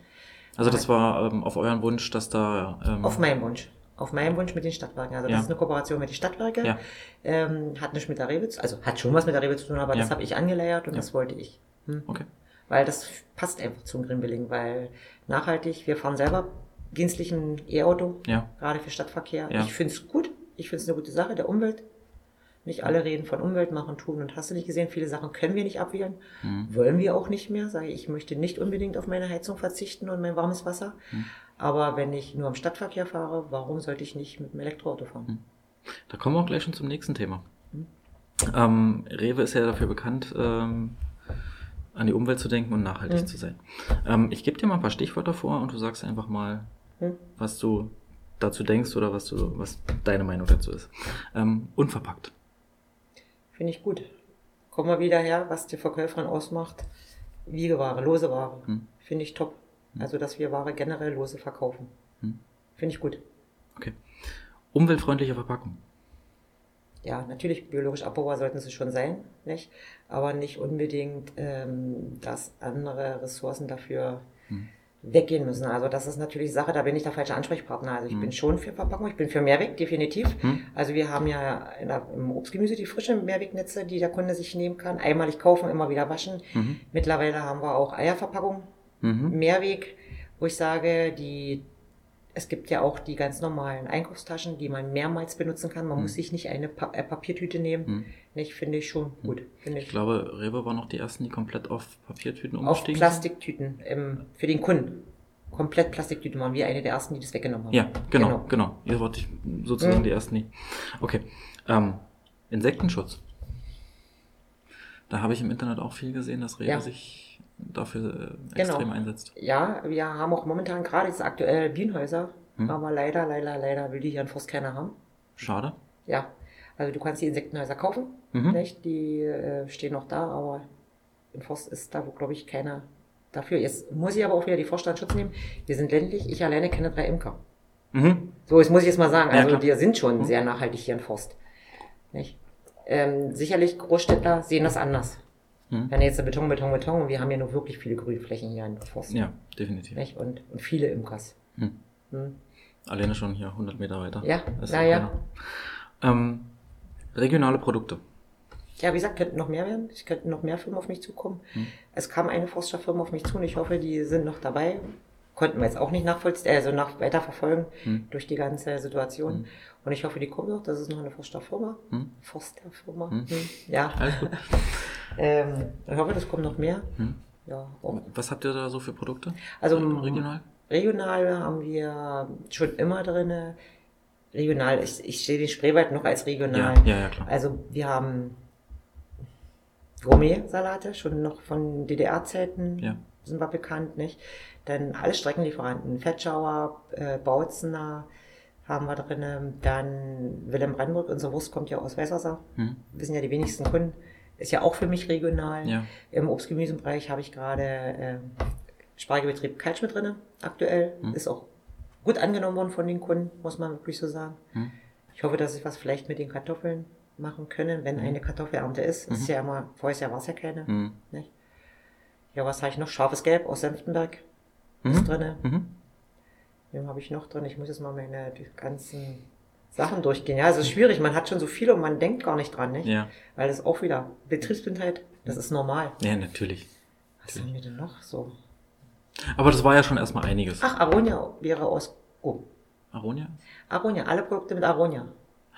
Also das war ähm, auf euren Wunsch, dass da... Ähm, Auf meinen Wunsch. Auf meinen Wunsch mit den Stadtwerken. Also das Ja. ist eine Kooperation mit den Stadtwerken. Ja. Ähm, hat nicht mit der Rewe zu also hat schon was mit der Rewe zu tun, aber Ja. das habe ich angeleiert und das wollte ich. Hm. Okay. Weil das passt einfach zum Grimbilling, weil nachhaltig, wir fahren selber dienstlichen E-Auto, Ja. gerade für Stadtverkehr. Ja. Ich finde es gut, ich finde es eine gute Sache der Umwelt. Nicht alle reden von Umwelt machen, tun und hast du nicht gesehen, viele Sachen können wir nicht abwählen, Mhm. wollen wir auch nicht mehr. Sage ich, ich möchte nicht unbedingt auf meine Heizung verzichten und mein warmes Wasser. Mhm. Aber wenn ich nur im Stadtverkehr fahre, warum sollte ich nicht mit dem Elektroauto fahren? Mhm. Da kommen wir auch gleich schon zum nächsten Thema. Mhm. Ähm, Rewe ist ja dafür bekannt, ähm, an die Umwelt zu denken und nachhaltig Mhm. zu sein. Ähm, ich gebe dir mal ein paar Stichwörter vor und du sagst einfach mal, Hm? was du dazu denkst oder was du, was deine Meinung dazu ist. Ähm, unverpackt. Finde ich gut. Kommen wir wieder her, was die Verkäuferin ausmacht. Wiegeware, lose Ware. Hm. Finde ich top. Also, dass wir Ware generell lose verkaufen. Hm. Finde ich gut. Okay. Umweltfreundliche Verpackung. Ja, natürlich biologisch abbaubar sollten sie schon sein, nicht? Aber nicht unbedingt, ähm, dass andere Ressourcen dafür Hm. Weggehen müssen. Also das ist natürlich Sache, da bin ich der falsche Ansprechpartner. Also ich Hm. bin schon für Verpackung, ich bin für Mehrweg, definitiv. Hm? Also wir haben ja in der, im Obstgemüse die frischen Mehrwegnetze, die der Kunde sich nehmen kann. Einmalig kaufen, immer wieder waschen. Mhm. Mittlerweile haben wir auch Eierverpackung, Mhm. Mehrweg, wo ich sage, die, es gibt ja auch die ganz normalen Einkaufstaschen, die man mehrmals benutzen kann. Man Hm. muss sich nicht eine pa äh, Papiertüte nehmen. Hm. Nicht, finde ich schon gut. Finde Ich ich. glaube, Rewe war noch die ersten, die komplett auf Papiertüten Auf umgestiegen Plastiktüten ähm, für den Kunden. Komplett Plastiktüten waren wir eine der ersten, die das weggenommen haben. Ja, genau, genau. Ihr wart sozusagen Mhm. die ersten, die. Okay. Ähm, Insektenschutz. Da habe ich im Internet auch viel gesehen, dass Rewe Ja. sich dafür äh, Genau. extrem einsetzt. Ja, wir haben auch momentan gerade jetzt aktuell Bienenhäuser, Hm. aber leider, leider, leider will die hier in Forst keiner haben. Schade. Ja, also du kannst die Insektenhäuser kaufen, Mhm. nicht? Die äh, stehen noch da, aber in Forst ist da, glaube ich, keiner dafür. Jetzt muss ich aber auch wieder die Vorstand Schutz nehmen. Wir sind ländlich, ich alleine kenne drei Imker. Mhm. So, jetzt muss ich jetzt mal sagen, Ja, also klar. wir sind schon Mhm. sehr nachhaltig hier in Forst. Nicht? Ähm, sicherlich Großstädter sehen das anders. Mhm. Wenn jetzt Beton, Beton, Beton, und wir haben ja nur wirklich viele Grünflächen hier in Forst. Ja, definitiv. Nicht? Und, und viele Imkers. Hm. Hm. Alleine schon hier 100 Meter weiter. Ja, Ist na auch ja. keiner. Ähm, regionale Produkte. Ja, wie gesagt, könnten noch mehr werden. Es könnten noch mehr Firmen auf mich zukommen. Hm. Es kam eine Forster Firma auf mich zu und ich hoffe, die sind noch dabei. Konnten wir jetzt auch nicht nachvollziehen, also nach, weiterverfolgen Hm. durch die ganze Situation. Hm. Und ich hoffe, die kommen noch. Das ist noch eine Forster Firma. Hm? Forster Firma. Hm. Hm. Ja. Ähm, ich hoffe, das kommt noch mehr. Hm? Ja, auch. Was habt ihr da so für Produkte? Also regional? regional haben wir schon immer drinne. Regional, ich, ich sehe den Spreewald noch als regional. Ja, ja, ja, klar. Also wir haben Gourmet-Salate, schon noch von DDR-Zeiten. Ja. Sind wir bekannt, nicht? Dann alle Streckenlieferanten, Fettschauer, äh, Bautzener haben wir drin. Dann Wilhelm Brandenburg, unsere Wurst kommt ja aus Weißwasser. Hm. Wir sind ja die wenigsten Kunden. Ist ja auch für mich regional. Ja. Im Obst-Gemüsebereich habe ich gerade äh, Spargelbetrieb Kaltsch mit drin, aktuell. Hm. Ist auch gut angenommen worden von den Kunden, muss man wirklich so sagen. Hm. Ich hoffe, dass ich was vielleicht mit den Kartoffeln machen können, wenn eine Kartoffelernte ist. Ist ja immer, Jahr war es ja keine. Hm. Nicht? Ja, was habe ich noch? Scharfes Gelb aus Senftenberg Mhm. ist drin. Mhm. Den habe ich noch drin. Ich muss jetzt mal meine die ganzen Sachen durchgehen. Ja, es ist schwierig. Man hat schon so viele und man denkt gar nicht dran, nicht? Ja. Weil das auch wieder Betriebsblindheit, das ist normal. ja, natürlich. Was haben wir denn noch so? Aber das war ja schon erstmal einiges. Ach, Aronia wäre aus oh, Aronia? Aronia, alle Produkte mit Aronia.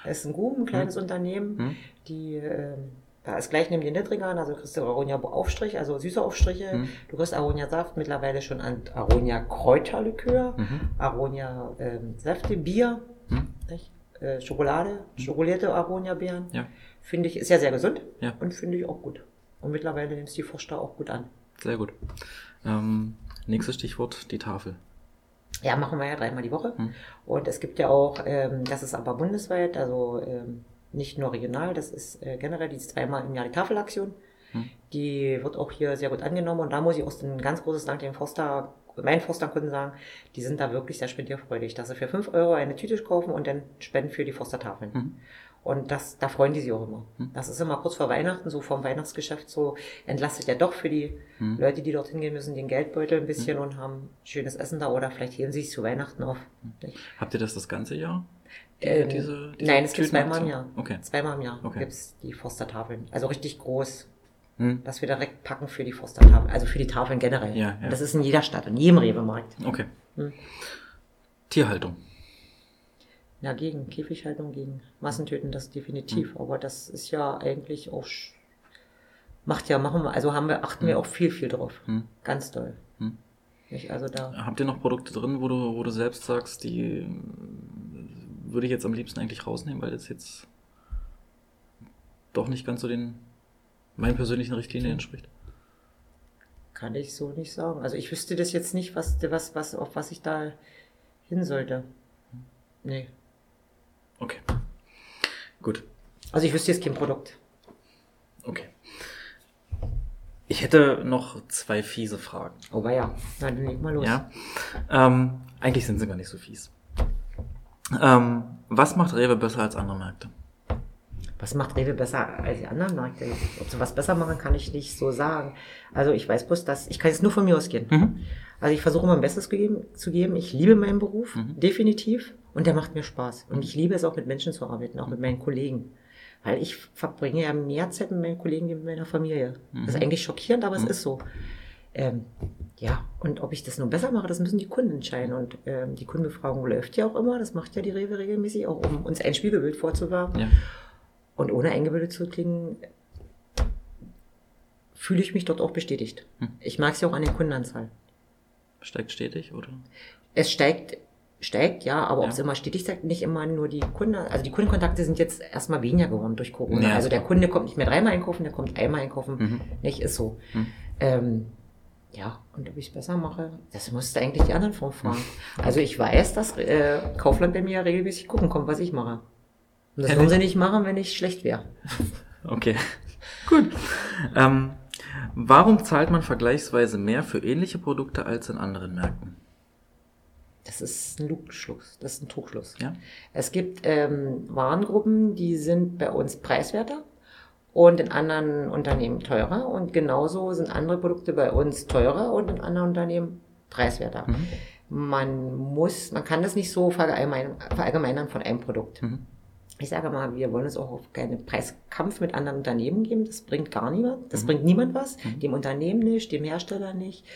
Das ist ein Gum, ein kleines Unternehmen, Hm? die ähm, ist gleich neben den Niedrigern, also kriegst du Aronia Aufstrich, also süße Aufstriche. Hm. Du kriegst Aronia Saft, mittlerweile schon an Aronia Kräuterlikör, Mhm. Aronia ähm, Säfte, Bier, Hm? nicht? Äh, Schokolade, schokolierte Aronia-Beeren. Ja, Finde ich, ist ja sehr gesund Ja. und finde ich auch gut. Und mittlerweile nimmst du die Forster auch gut an. sehr gut. Ähm, nächstes Stichwort, die Tafel. Ja, machen wir ja dreimal die Woche. Hm. Und es gibt ja auch, ähm, das ist aber bundesweit, also ähm, nicht nur regional, das ist äh, generell die zweimal im Jahr die Tafelaktion. Hm. Die wird auch hier sehr gut angenommen und da muss ich auch ein ganz großes Dank den Forster, meinen Forsterkunden sagen, die sind da wirklich sehr spendierfreudig, dass sie für 5 Euro eine Tüte kaufen und dann spenden für die Forstertafeln. Mhm. Und das, da freuen die sich auch immer. Hm. Das ist immer kurz vor Weihnachten, so vom Weihnachtsgeschäft, so entlastet ja doch für die Hm. Leute, die dorthin gehen müssen, den Geldbeutel ein bisschen und haben schönes Essen da oder vielleicht heben sie sich zu Weihnachten auf. Nicht? Habt ihr das das ganze Jahr? Ähm, diese- diese nein, es gibt zweimal im? Jahr. Okay. Zweimal im Jahr Okay. gibt's die Forstertafeln. Also richtig groß, Hm. dass wir direkt packen für die Forstertafeln, also für die Tafeln generell. Ja, ja. Das ist in jeder Stadt, in jedem Rewe-Markt. Okay. Hm. Tierhaltung. Ja, gegen Käfighaltung, gegen Massentöten, das definitiv. Hm. Aber das ist ja eigentlich auch, macht ja, machen wir, also haben wir, achten wir auch viel, viel drauf. Hm. Ganz doll. Hm. Nicht? Also da, Habt ihr noch Produkte drin, wo du, wo du selbst sagst, die würde ich jetzt am liebsten eigentlich rausnehmen, weil das jetzt doch nicht ganz so den meinen persönlichen Richtlinien entspricht? kann ich so nicht sagen. Also ich wüsste das jetzt nicht, was, was, was, auf was ich da hin sollte. Nee. Okay. Gut. Also ich wüsste jetzt kein Produkt. Okay. Ich hätte noch zwei fiese Fragen. Oh ja. Dann leg mal los. Ja. Ähm, eigentlich sind sie gar nicht so fies. Ähm, was macht Rewe besser als andere Märkte? Was macht Rewe besser als die anderen Märkte? Ob sie was besser machen, kann ich nicht so sagen. Also ich weiß bloß, dass ich kann jetzt nur von mir ausgehen. Mhm. Also ich versuche mein Bestes gegeben, zu geben. Ich liebe meinen Beruf, Mhm. definitiv. Und der macht mir Spaß. Und ich liebe es auch mit Menschen zu arbeiten, auch mit meinen Kollegen. Weil ich verbringe ja mehr Zeit mit meinen Kollegen wie mit meiner Familie. Das ist eigentlich schockierend, aber es ist so. Ähm, ja, und ob ich das nun besser mache, das müssen die Kunden entscheiden. Und ähm, die Kundenbefragung läuft ja auch immer. Das macht ja die Rewe regelmäßig, auch um uns ein Spiegelbild vorzuwerfen. Ja. Und ohne eingebildet zu klingen, fühle ich mich dort auch bestätigt. Hm. Ich mag es ja auch an der Kundenanzahl. Steigt stetig, oder? Es steigt, steigt, ja, aber ob Ja. es immer stetig steigt, nicht immer nur die Kunden. Also die Kundenkontakte sind jetzt erstmal weniger geworden durch Corona. Ja, also der. Kunde kommt nicht mehr dreimal einkaufen, der kommt einmal einkaufen. Mhm. Nicht, ist so. Mhm. Ähm, ja, und ob ich es besser mache, das musste eigentlich die anderen fragen. Also ich weiß, dass äh, Kaufland bei mir regelmäßig gucken kommt, was ich mache. Und das Ja, würden sie nicht machen, wenn ich schlecht wäre. Okay. Gut. Ähm, warum zahlt man vergleichsweise mehr für ähnliche Produkte als in anderen Märkten? Das ist ein Lugschluss, das ist ein Trugschluss. Ja? Es gibt ähm, Warengruppen, die sind bei uns preiswerter und in anderen Unternehmen teurer. Und genauso sind andere Produkte bei uns teurer und in anderen Unternehmen preiswerter. Mhm. Man muss, man kann das nicht so verallgemein, verallgemeinern von einem Produkt. Mhm. Ich sage mal, wir wollen uns auch auf keinen Preiskampf mit anderen Unternehmen geben. Das bringt gar niemand. Das bringt niemand was. Dem Unternehmen nicht, dem Hersteller nicht.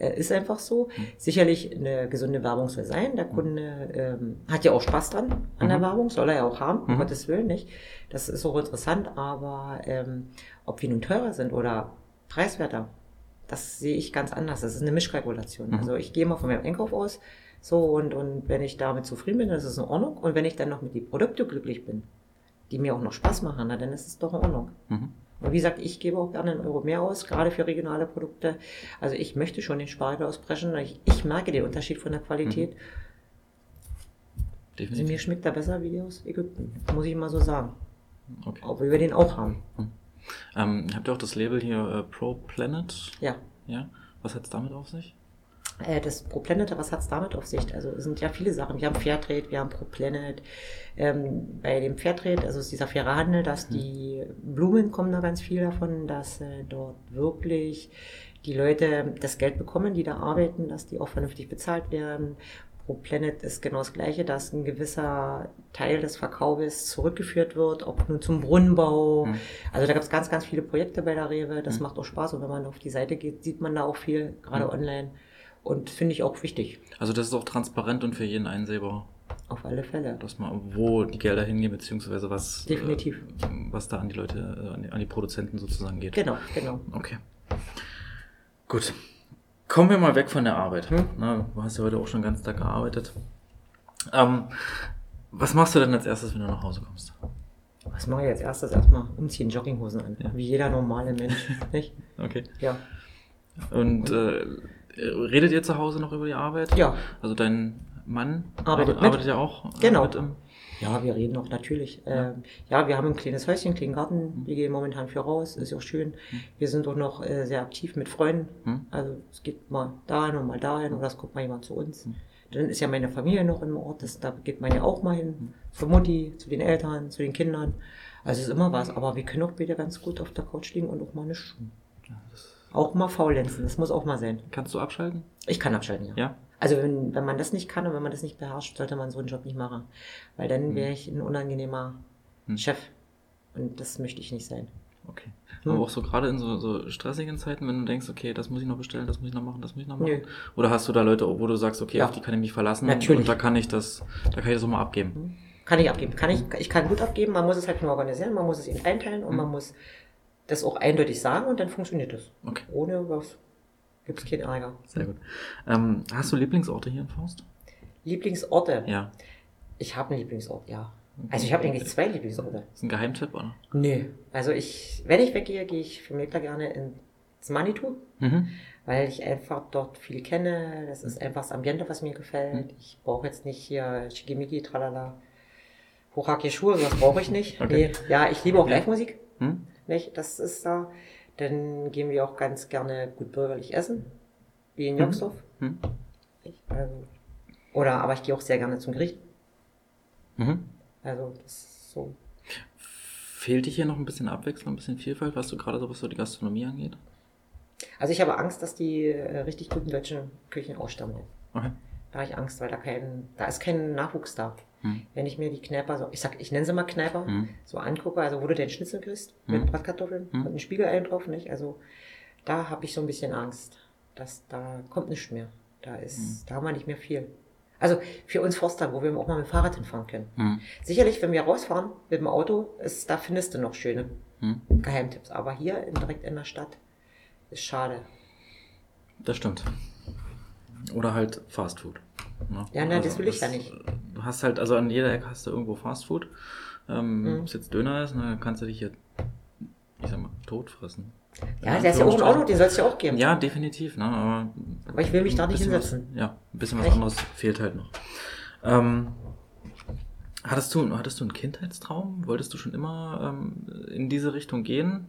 Äh, ist einfach so. Sicherlich eine gesunde Werbung soll sein. Der Kunde ähm, hat ja auch Spaß dran an der Werbung, soll er ja auch haben, um Mhm. Gottes Willen nicht. Das ist auch interessant, aber ähm, ob wir nun teurer sind oder preiswerter, das sehe ich ganz anders. Das ist eine Mischkalkulation. Mhm. Also ich gehe mal von meinem Einkauf aus, so und, und wenn ich damit zufrieden bin, dann ist es in Ordnung. Und wenn ich dann noch mit den Produkten glücklich bin, die mir auch noch Spaß machen, na, dann ist es doch in Ordnung. Mhm. Und wie gesagt, ich gebe auch gerne einen Euro mehr aus, gerade für regionale Produkte. Also ich möchte schon den Spargel ausbrechen. Ich, ich merke den Unterschied von der Qualität. Mhm. Also Definitiv. mir schmeckt er besser wie aus Ägypten, muss ich mal so sagen. Okay. Obwohl wir den auch haben. Ähm, habt ihr auch das Label hier äh, Pro Planet? Ja. Ja. Was hat's damit auf sich? Äh, das ProPlanet, was hat's damit auf sich? Also es sind ja viele Sachen. Wir haben Fairtrade, wir haben ProPlanet. Ähm, bei dem Fairtrade, also es ist dieser faire Handel, dass die Blumen kommen da ganz viel davon, dass äh, dort wirklich die Leute das Geld bekommen, die da arbeiten, dass die auch vernünftig bezahlt werden. ProPlanet ist genau das Gleiche, dass ein gewisser Teil des Verkaufs zurückgeführt wird, ob nun zum Brunnenbau. Mhm. Also da gab es ganz, ganz viele Projekte bei der Rewe. Das macht auch Spaß. Und wenn man auf die Seite geht, sieht man da auch viel, gerade Mhm. online. Und finde ich auch wichtig. Also das ist auch transparent und für jeden einsehbar, Auf alle Fälle. dass man, wo die Gelder hingehen, beziehungsweise was, Definitiv. Äh, was da an die Leute, äh, an die, an die Produzenten sozusagen geht. Genau, genau. Okay. Gut. Kommen wir mal weg von der Arbeit. Hm? Na, du hast ja heute auch schon den ganzen Tag gearbeitet. Ähm, was machst du denn als erstes, wenn du nach Hause kommst? Was mache ich als erstes? Erstmal umziehen, Jogginghosen an. Ja. Wie jeder normale Mensch. nicht? Okay. Ja. Und äh, redet ihr zu Hause noch über die Arbeit? Ja. Also dein Mann Arbeitet arbe- mit. arbeitet ja auch äh, Genau. mit im Ja, wir reden noch natürlich. Ja. Ja. Ähm, ja, wir haben ein kleines Häuschen, einen kleinen Garten. Wir gehen momentan viel raus, ist ja auch schön. Wir sind auch noch äh, sehr aktiv mit Freunden. Hm. Also es geht mal dahin und mal dahin oder es kommt mal jemand zu uns. Dann ist ja meine Familie noch im Ort, das, da geht man ja auch mal hin. Zur Mutti, zu den Eltern, zu den Kindern. Also es ist immer was, aber wir können auch wieder ganz gut auf der Couch liegen und auch mal nicht Auch mal faulenzen, das muss auch mal sein. Kannst du abschalten? Ich kann abschalten, ja. Ja. Also wenn, wenn man das nicht kann und wenn man das nicht beherrscht, sollte man so einen Job nicht machen. Weil dann wäre ich ein unangenehmer Hm. Chef. Und das möchte ich nicht sein. Okay. Hm. Aber auch so gerade in so, so stressigen Zeiten, wenn du denkst, okay, das muss ich noch bestellen, das muss ich noch machen, das muss ich noch machen. Nö. Oder hast du da Leute, wo du sagst, okay, Ja. auf die kann ich mich verlassen Natürlich. und da kann ich das, da kann ich das auch mal abgeben. Kann ich abgeben. Kann ich, ich kann gut abgeben, man muss es halt nur organisieren, man muss es ihnen einteilen und Hm. man muss das auch eindeutig sagen und dann funktioniert das. Okay, Ohne was gibt es keinen Ärger. sehr gut. Ähm, hast du Lieblingsorte hier in Faust? Lieblingsorte. Ja. Ich habe einen Lieblingsort, ja. Also ich habe eigentlich zwei Lieblingsorte. Ist ein Geheimtipp, oder? Nö. Also ich, wenn ich weggehe, gehe ich für mich da gerne ins Manitou. Mhm. weil ich einfach dort viel kenne. Das ist einfach das Ambiente, was mir gefällt. Ich brauche jetzt nicht hier Schickimicki, tralala, hochhackige Schuhe, sowas brauche ich nicht. Okay. Nee. Ja, ich liebe auch Ja. Live-Musik. Hm? Nicht? Das ist da. Dann gehen wir auch ganz gerne gut bürgerlich essen, wie in Mhm. Jogsdorf. Hm? Ich, also, oder, aber ich gehe auch sehr gerne zum Gericht. Mhm. Also, das ist so. Fehlt dir hier noch ein bisschen Abwechslung, ein bisschen Vielfalt, was du gerade so, was so die Gastronomie angeht? Also, ich habe Angst, dass die äh, richtig guten deutschen Küchen aussterben. Okay. Da habe ich Angst, weil da kein, da ist kein Nachwuchs da. Hm. Wenn ich mir die Kneiper so, ich sag, ich nenne sie mal Kneiper, Hm. so angucke, also wo du den Schnitzel kriegst, Hm. mit Bratkartoffeln Hm. und einem Spiegelei drauf, nicht? Also da habe ich so ein bisschen Angst, dass da kommt nichts mehr. Da ist, Hm. da haben wir nicht mehr viel. Also für uns Forster, wo wir auch mal mit dem Fahrrad hinfahren können. Hm. Sicherlich, wenn wir rausfahren mit dem Auto, ist, da findest du noch schöne Hm. Geheimtipps. Aber hier in, direkt in der Stadt ist schade. Das stimmt. Oder halt Fast Food. Ne? Ja, na, das will ich ja nicht. Du hast halt, also an jeder Ecke hast du irgendwo Fast Food. Ähm, Mhm. Ob es jetzt Döner ist, dann kannst du dich hier, ich sag mal, tot fressen. Ja, der ist ja auch im Auto, den soll es ja auch geben. Ja, definitiv, ne? Aber, Aber ich will mich da nicht hinsetzen. Was, ja, ein bisschen was Echt? anderes fehlt halt noch. Ähm, hattest, du, hattest du einen Kindheitstraum? Wolltest du schon immer ähm, in diese Richtung gehen?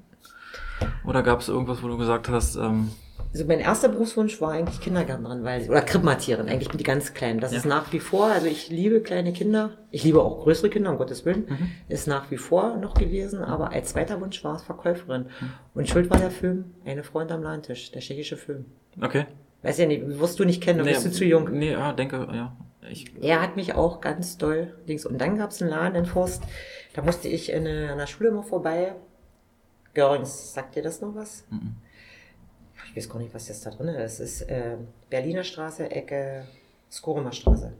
Oder gab es irgendwas, wo du gesagt hast, ähm, Also mein erster Berufswunsch war eigentlich Kindergärtnerin, weil oder Krippenmattierin, eigentlich mit die ganz Kleinen. Das Ja. ist nach wie vor, also ich liebe kleine Kinder. Ich liebe auch größere Kinder, um Gottes Willen. Mhm. Ist nach wie vor noch gewesen, aber als zweiter Wunsch war es Verkäuferin. Mhm. Und schuld war der Film, Eine Freund am Landtisch, der tschechische Film. okay. Weiß ja nicht, wirst du nicht kennen, du bist du zu jung. Nee, ja, denke, ja. Ich, Er hat mich auch ganz doll links. Und dann gab es einen Laden in Forst, da musste ich in, eine- an der Schule immer vorbei. Görings, sagt dir das noch was? Mhm. Ich weiß gar nicht, was jetzt da drin ist. Es ist äh, Berliner Straße, Ecke Skorumer Straße.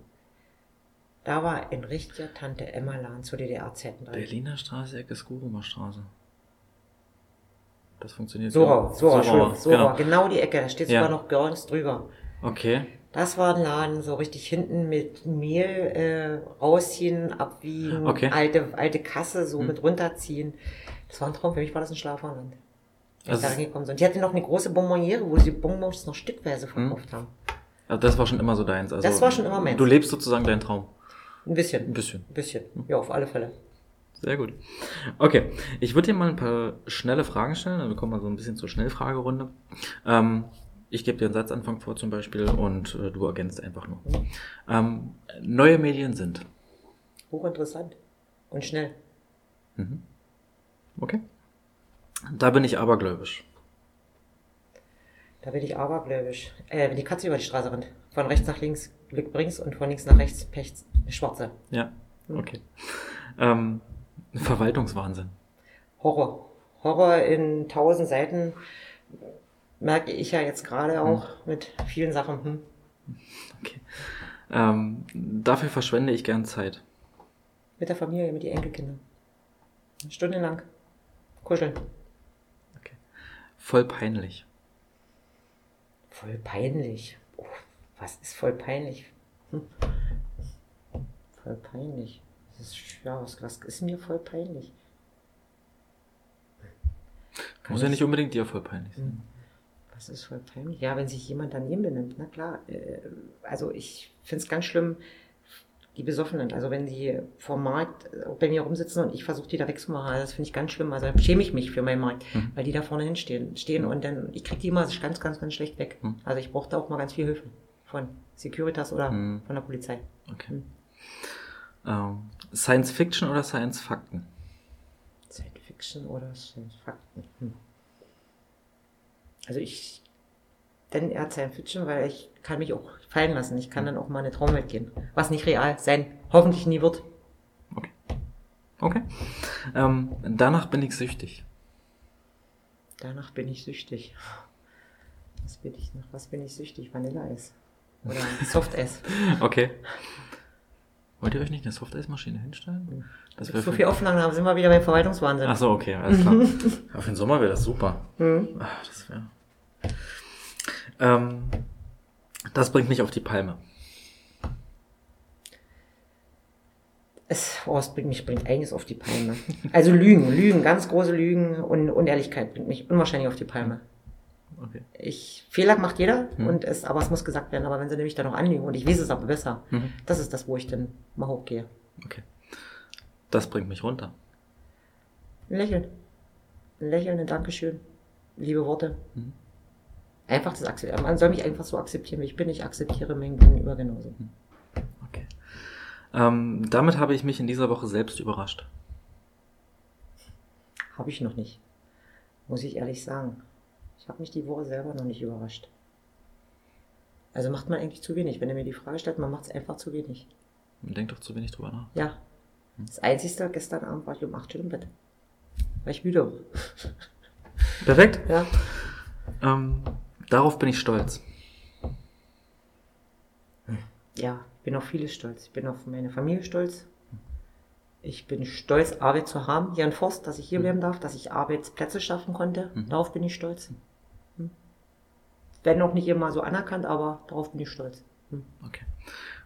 Da war ein richtiger Tante Emma Laden zu DDR-Zeiten drin. Berliner Straße, Ecke Skurumer Straße. Das funktioniert Sorau, Sorau, Sorauer, Sorau, Sorau, genau. genau die Ecke, da steht Ja. sogar noch Görings drüber. Okay. Das war ein Laden, so richtig hinten mit Mehl äh, rausziehen, abwiegen, Okay. alte, alte Kasse so Hm. mit runterziehen. Das war ein Traum. Für mich war das ein Schlafwandland. Als Also reingekommen sind. Die hatten noch eine große Bonbonniere, wo sie Bonbons noch stückweise verkauft haben. Also das war schon immer so deins. Also Das war schon immer meins. Du lebst sozusagen deinen Traum. Ein bisschen. Ein bisschen. Ein bisschen. Ja, auf alle Fälle. Sehr gut. Okay, ich würde dir mal ein paar schnelle Fragen stellen. Dann kommen wir so ein bisschen zur Schnellfragerunde. Ähm, ich gebe dir einen Satzanfang vor zum Beispiel und äh, du ergänzt einfach nur. Ähm, neue Medien sind. Hochinteressant. Und schnell. Okay. Da bin ich abergläubisch. Da bin ich abergläubisch. Äh, wenn die Katze über die Straße rennt. Von rechts nach links Glück bringst und von links nach rechts Pech Schwarze. Ja, okay. Ähm, Verwaltungswahnsinn. Horror. Horror in tausend Seiten merke ich ja jetzt gerade auch mit vielen Sachen. Hm. Okay. Ähm, dafür verschwende ich gern Zeit. Mit der Familie, mit den Enkelkindern. Stundenlang. Kuscheln. Voll peinlich. Voll peinlich. Oh, was ist voll peinlich? Hm. Voll peinlich. Das ist, ja, was, was ist mir voll peinlich? Kann Muss ja ich- nicht unbedingt dir voll peinlich sein. Was ist voll peinlich? Ja, wenn sich jemand daneben benimmt, na klar. Äh, also ich finde es ganz schlimm, die Besoffenen. Also wenn die vom Markt äh, bei mir rumsitzen und ich versuche die da wegzumachen, das finde ich ganz schlimm. Also da schäme ich mich für meinen Markt, Mhm. weil die da vorne hinstehen stehen und dann, ich kriege die immer ganz, ganz, ganz schlecht weg. Mhm. Also ich brauche da auch mal ganz viel Hilfe von Securitas oder Mhm. von der Polizei. Okay. Ähm, Science Fiction oder Science Fakten? Science Fiction oder Science Fakten? Hm. Also ich denn eher Science Fiction, weil ich kann mich auch fallen lassen. Ich kann dann auch mal in eine Traumwelt gehen. Was nicht real sein, hoffentlich nie wird. Okay. Okay. Ähm, danach bin ich süchtig. Danach bin ich süchtig. Was bin ich noch? Was bin ich süchtig? Vanilleeis. Oder Softeis. Okay. Wollt ihr euch nicht eine Softeismaschine hinstellen? Das wäre so viel Auflagen haben, sind wir wieder beim Verwaltungswahnsinn. Ach so, okay, alles klar. für den Sommer wäre das super. Hm. Ach, das wäre. Ähm, das bringt mich auf die Palme. Es, oh, es bringt mich bringt einiges auf die Palme. Also Lügen, Lügen, ganz große Lügen und Unehrlichkeit bringt mich unwahrscheinlich auf die Palme. Okay. Ich, Fehler macht jeder, Mhm. und es, aber es muss gesagt werden. Aber wenn sie nämlich dann noch anlügen und ich weiß es aber besser, Mhm. das ist das, wo ich dann mal hochgehe. Okay. Das bringt mich runter. Ein Lächeln. Ein Lächeln, ein Dankeschön. Liebe Worte. Mhm. Einfach das akzeptieren. Man soll mich einfach so akzeptieren, wie ich bin. Ich akzeptiere mein Gegenüber genauso. Okay. Ähm, damit habe ich mich in dieser Woche selbst überrascht. Habe ich noch nicht. Muss ich ehrlich sagen. Ich habe mich die Woche selber noch nicht überrascht. Also macht man eigentlich zu wenig. Wenn er mir die Frage stellt, man macht es einfach zu wenig. Man denkt doch zu wenig drüber nach. Ja. Das Einzige, gestern Abend war ich um 8 Uhr im Bett. Weil ich müde war. Perfekt. Ja. Ähm, darauf bin ich stolz. Ja, ich bin auf vieles stolz. Ich bin auf meine Familie stolz. Ich bin stolz, Arbeit zu haben hier in Forst, dass ich hier bleiben darf, dass ich Arbeitsplätze schaffen konnte. Mhm. Darauf bin ich stolz. Hm. Wenn noch nicht immer so anerkannt, aber darauf bin ich stolz. Hm. Okay.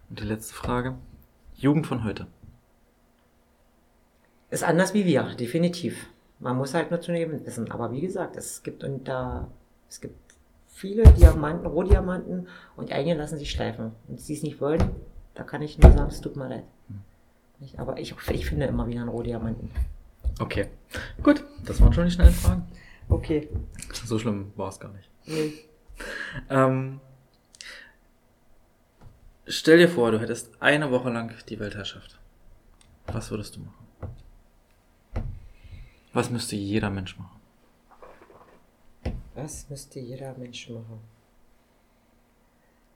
Und die letzte Frage. Jugend von heute. Ist anders wie wir, definitiv. Man muss halt nur zu nehmen wissen. Aber wie gesagt, es gibt und da, es gibt viele Diamanten, Rohdiamanten und einige lassen sich schleifen. Und sie es nicht wollen, da kann ich nur sagen, es tut mir leid. Nicht? Aber ich, ich finde immer wieder einen Rohdiamanten. Okay. Gut, das waren schon die schnellen Fragen. Okay. So schlimm war es gar nicht. Nee. Ähm, stell dir vor, du hättest eine Woche lang die Weltherrschaft. Was würdest du machen? Was müsste jeder Mensch machen? Was müsste jeder Mensch machen?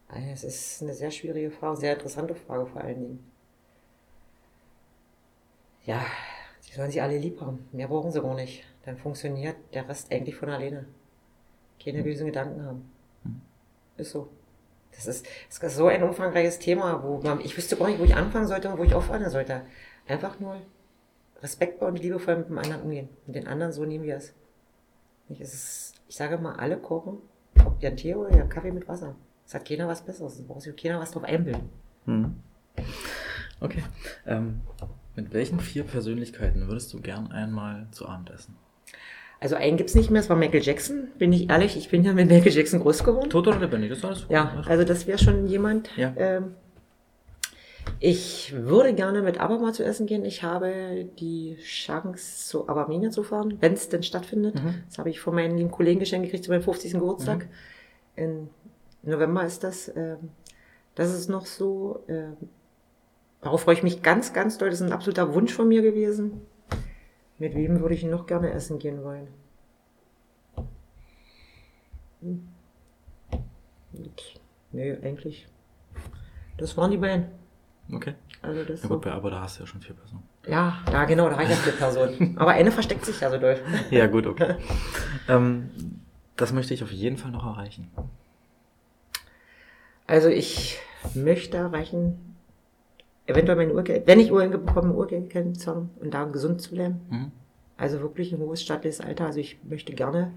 Ah, Es ist eine sehr schwierige Frage, sehr interessante Frage vor allen Dingen. Ja, die sollen sich alle lieb haben. Mehr brauchen sie gar nicht. Dann funktioniert der Rest eigentlich von alleine. Keine bösen Gedanken haben. Ist so. Das ist, das ist so ein umfangreiches Thema, wo man, ich wüsste gar nicht, wo ich anfangen sollte und wo ich aufhören sollte. Einfach nur respektvoll und liebevoll mit dem anderen umgehen. Und den anderen so nehmen, ist. Nicht, es ist, ich sage mal, alle kochen, ob der Tee oder der Kaffee mit Wasser. Es hat keiner was Besseres. Es braucht sich keiner was drauf einbilden. Mhm. Okay. Ähm, mit welchen vier Persönlichkeiten würdest du gern einmal zu Abend essen? Also einen gibt's nicht mehr, es war Michael Jackson, bin ich ehrlich, ich bin ja mit Michael Jackson groß geworden. Tot oder lebendig, das ist alles Ja, alles also das wäre schon jemand. Ja. Ähm, ich würde gerne mit ABBA mal zu essen gehen. Ich habe die Chance, zu Abermania zu fahren, wenn es denn stattfindet. Mhm. Das habe ich von meinen lieben Kollegen geschenkt gekriegt zu meinem 50. Geburtstag. Mhm. Im November ist das. Ähm, das ist noch so. Ähm, darauf freue ich mich ganz, ganz doll. Das ist ein absoluter Wunsch von mir gewesen. Mit wem würde ich noch gerne essen gehen wollen? Hm. Nee, eigentlich. Das waren die beiden. Okay. Also das Ja so. gut, bei aber da hast du ja schon vier Personen. Ja, ja, genau, da reicht ja vier Personen. Aber eine versteckt sich ja so doll. Ja, gut, okay. ähm, das möchte ich auf jeden Fall noch erreichen. Also ich möchte erreichen, eventuell mein Urgeld, wenn ich Urgeld bekomme, Urgeld zu haben und da gesund zu bleiben. Mhm. Also wirklich ein hohes stattliches Alter. Also ich möchte gerne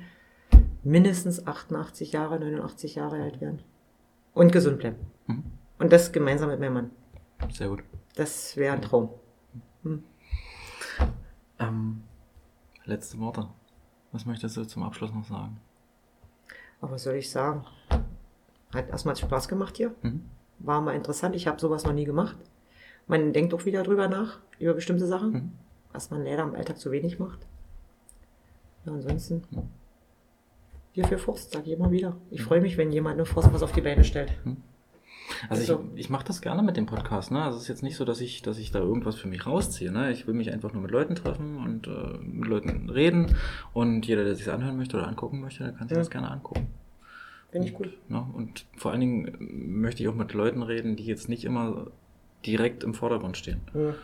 mindestens 88 Jahre, 89 Jahre alt werden. Und gesund bleiben. Mhm. Und das gemeinsam mit meinem Mann. Sehr gut. Das wäre ein Traum. Ähm, letzte Worte. Was möchtest du zum Abschluss noch sagen? Aber was soll ich sagen? Hat erstmal Spaß gemacht hier. Mhm. War mal interessant. Ich habe sowas noch nie gemacht. Man denkt auch wieder drüber nach, über bestimmte Sachen, Mhm. was man leider im Alltag zu wenig macht. Ja, ansonsten. Mhm. Wir für Forst, sage ich immer wieder. Ich freue mich, wenn jemand eine Forst was auf die Beine stellt. Also Also- ich, ich mache das gerne mit dem Podcast. Ne? Also es ist jetzt nicht so, dass ich, dass ich da irgendwas für mich rausziehe. Ne? Ich will mich einfach nur mit Leuten treffen und äh, mit Leuten reden. Und jeder, der sich anhören möchte oder angucken möchte, der kann sich Ja. das gerne angucken. Finde ich gut. Ne? Und vor allen Dingen äh, möchte ich auch mit Leuten reden, die jetzt nicht immer direkt im Vordergrund stehen. Ja.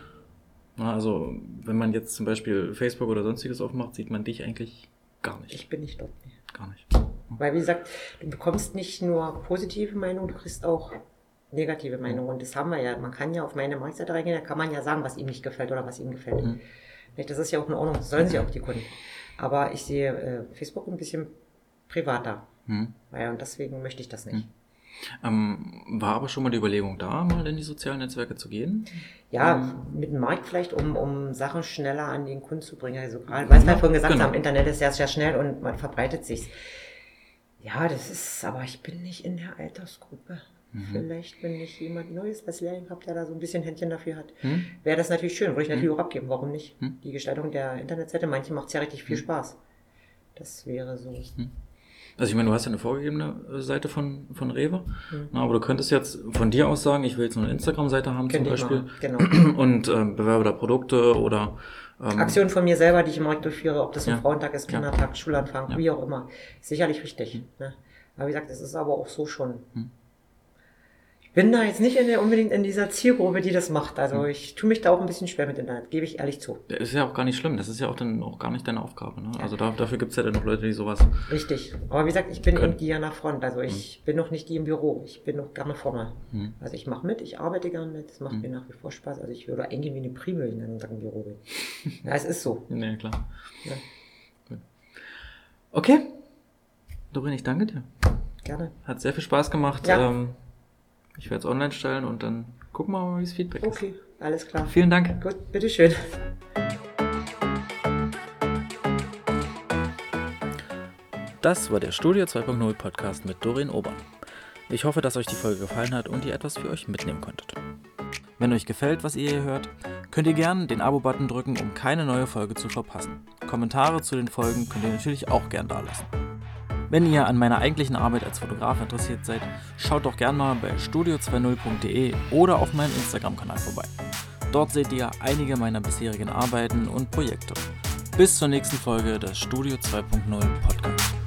Na, also wenn man jetzt zum Beispiel Facebook oder sonstiges aufmacht, sieht man dich eigentlich gar nicht. Ich bin nicht dort. Gar nicht. Weil, wie gesagt, du bekommst nicht nur positive Meinungen, du kriegst auch negative Meinungen. Und das haben wir ja. Man kann ja auf meine Marktseite reingehen, da kann man ja sagen, was ihm nicht gefällt oder was ihm gefällt. Mhm. Das ist ja auch in Ordnung, das sollen sie auch die Kunden. Aber ich sehe äh, Facebook ein bisschen privater. Hm. Ja, und deswegen möchte ich das nicht. Ähm, war aber schon mal die Überlegung da, mal in die sozialen Netzwerke zu gehen? Ja, mit dem Markt vielleicht, um, um Sachen schneller an den Kunden zu bringen. Also gerade, weil wir vorhin gesagt genau. haben, Internet ist ja sehr schnell und man verbreitet sich. Ja, das ist, aber ich bin nicht in der Altersgruppe. Mhm. Vielleicht, wenn ich jemand Neues als Lehrling habe, der da so ein bisschen Händchen dafür hat, Hm? wäre das natürlich schön. Würde ich natürlich auch abgeben. Warum nicht? Hm. Die Gestaltung der Internetseite, manche macht es ja richtig viel Spaß. Das wäre so. Also ich meine, du hast ja eine vorgegebene äh, Seite von, von Rewe, Mhm. na, aber du könntest jetzt von dir aus sagen, ich will jetzt nur eine Instagram-Seite haben Könnte zum Beispiel. Genau. und ähm, bewerbe da Produkte oder ähm, Aktionen von mir selber, die ich im Markt durchführe, ob das ein Ja. Frauentag ist, Ja. Kindertag, Schulanfang, Ja. wie auch immer. Sicherlich richtig. Ne? Aber wie gesagt, es ist aber auch so schon. Hm. Ich bin da jetzt nicht in der, unbedingt in dieser Zielgruppe, die das macht. Also Hm. ich tue mich da auch ein bisschen schwer mit Internet, gebe ich ehrlich zu. Das ist ja auch gar nicht schlimm, das ist ja auch dann auch gar nicht deine Aufgabe. Ne? Also da, dafür gibt's ja dann noch Leute, die sowas. Richtig. Aber wie gesagt, ich bin eben die an der Front. Also ich bin noch nicht die im Büro. Ich bin noch gerne vorne. Hm. Also ich mache mit, ich arbeite gerne mit. Es macht mir nach wie vor Spaß. Also ich würde eingehen wie eine Primel, ich im Büro bin. ja, es ist so. Nee, klar. Ja. Gut. Okay. Dorin, ich danke dir. Gerne. Hat sehr viel Spaß gemacht. Ja. Ähm, ich werde es online stellen und dann gucken wir mal, wie das Feedback ist. Okay, alles klar. Vielen Dank. Gut, bitteschön. Das war der Studio 2.0 Podcast mit Doreen Obern. Ich hoffe, dass euch die Folge gefallen hat und ihr etwas für euch mitnehmen konntet. Wenn euch gefällt, was ihr hier hört, könnt ihr gerne den Abo-Button drücken, um keine neue Folge zu verpassen. Kommentare zu den Folgen könnt ihr natürlich auch gern dalassen. Wenn ihr an meiner eigentlichen Arbeit als Fotograf interessiert seid, schaut doch gerne mal bei studio20.de oder auf meinem Instagram-Kanal vorbei. Dort seht ihr einige meiner bisherigen Arbeiten und Projekte. Bis zur nächsten Folge des Studio 2.0 Podcast.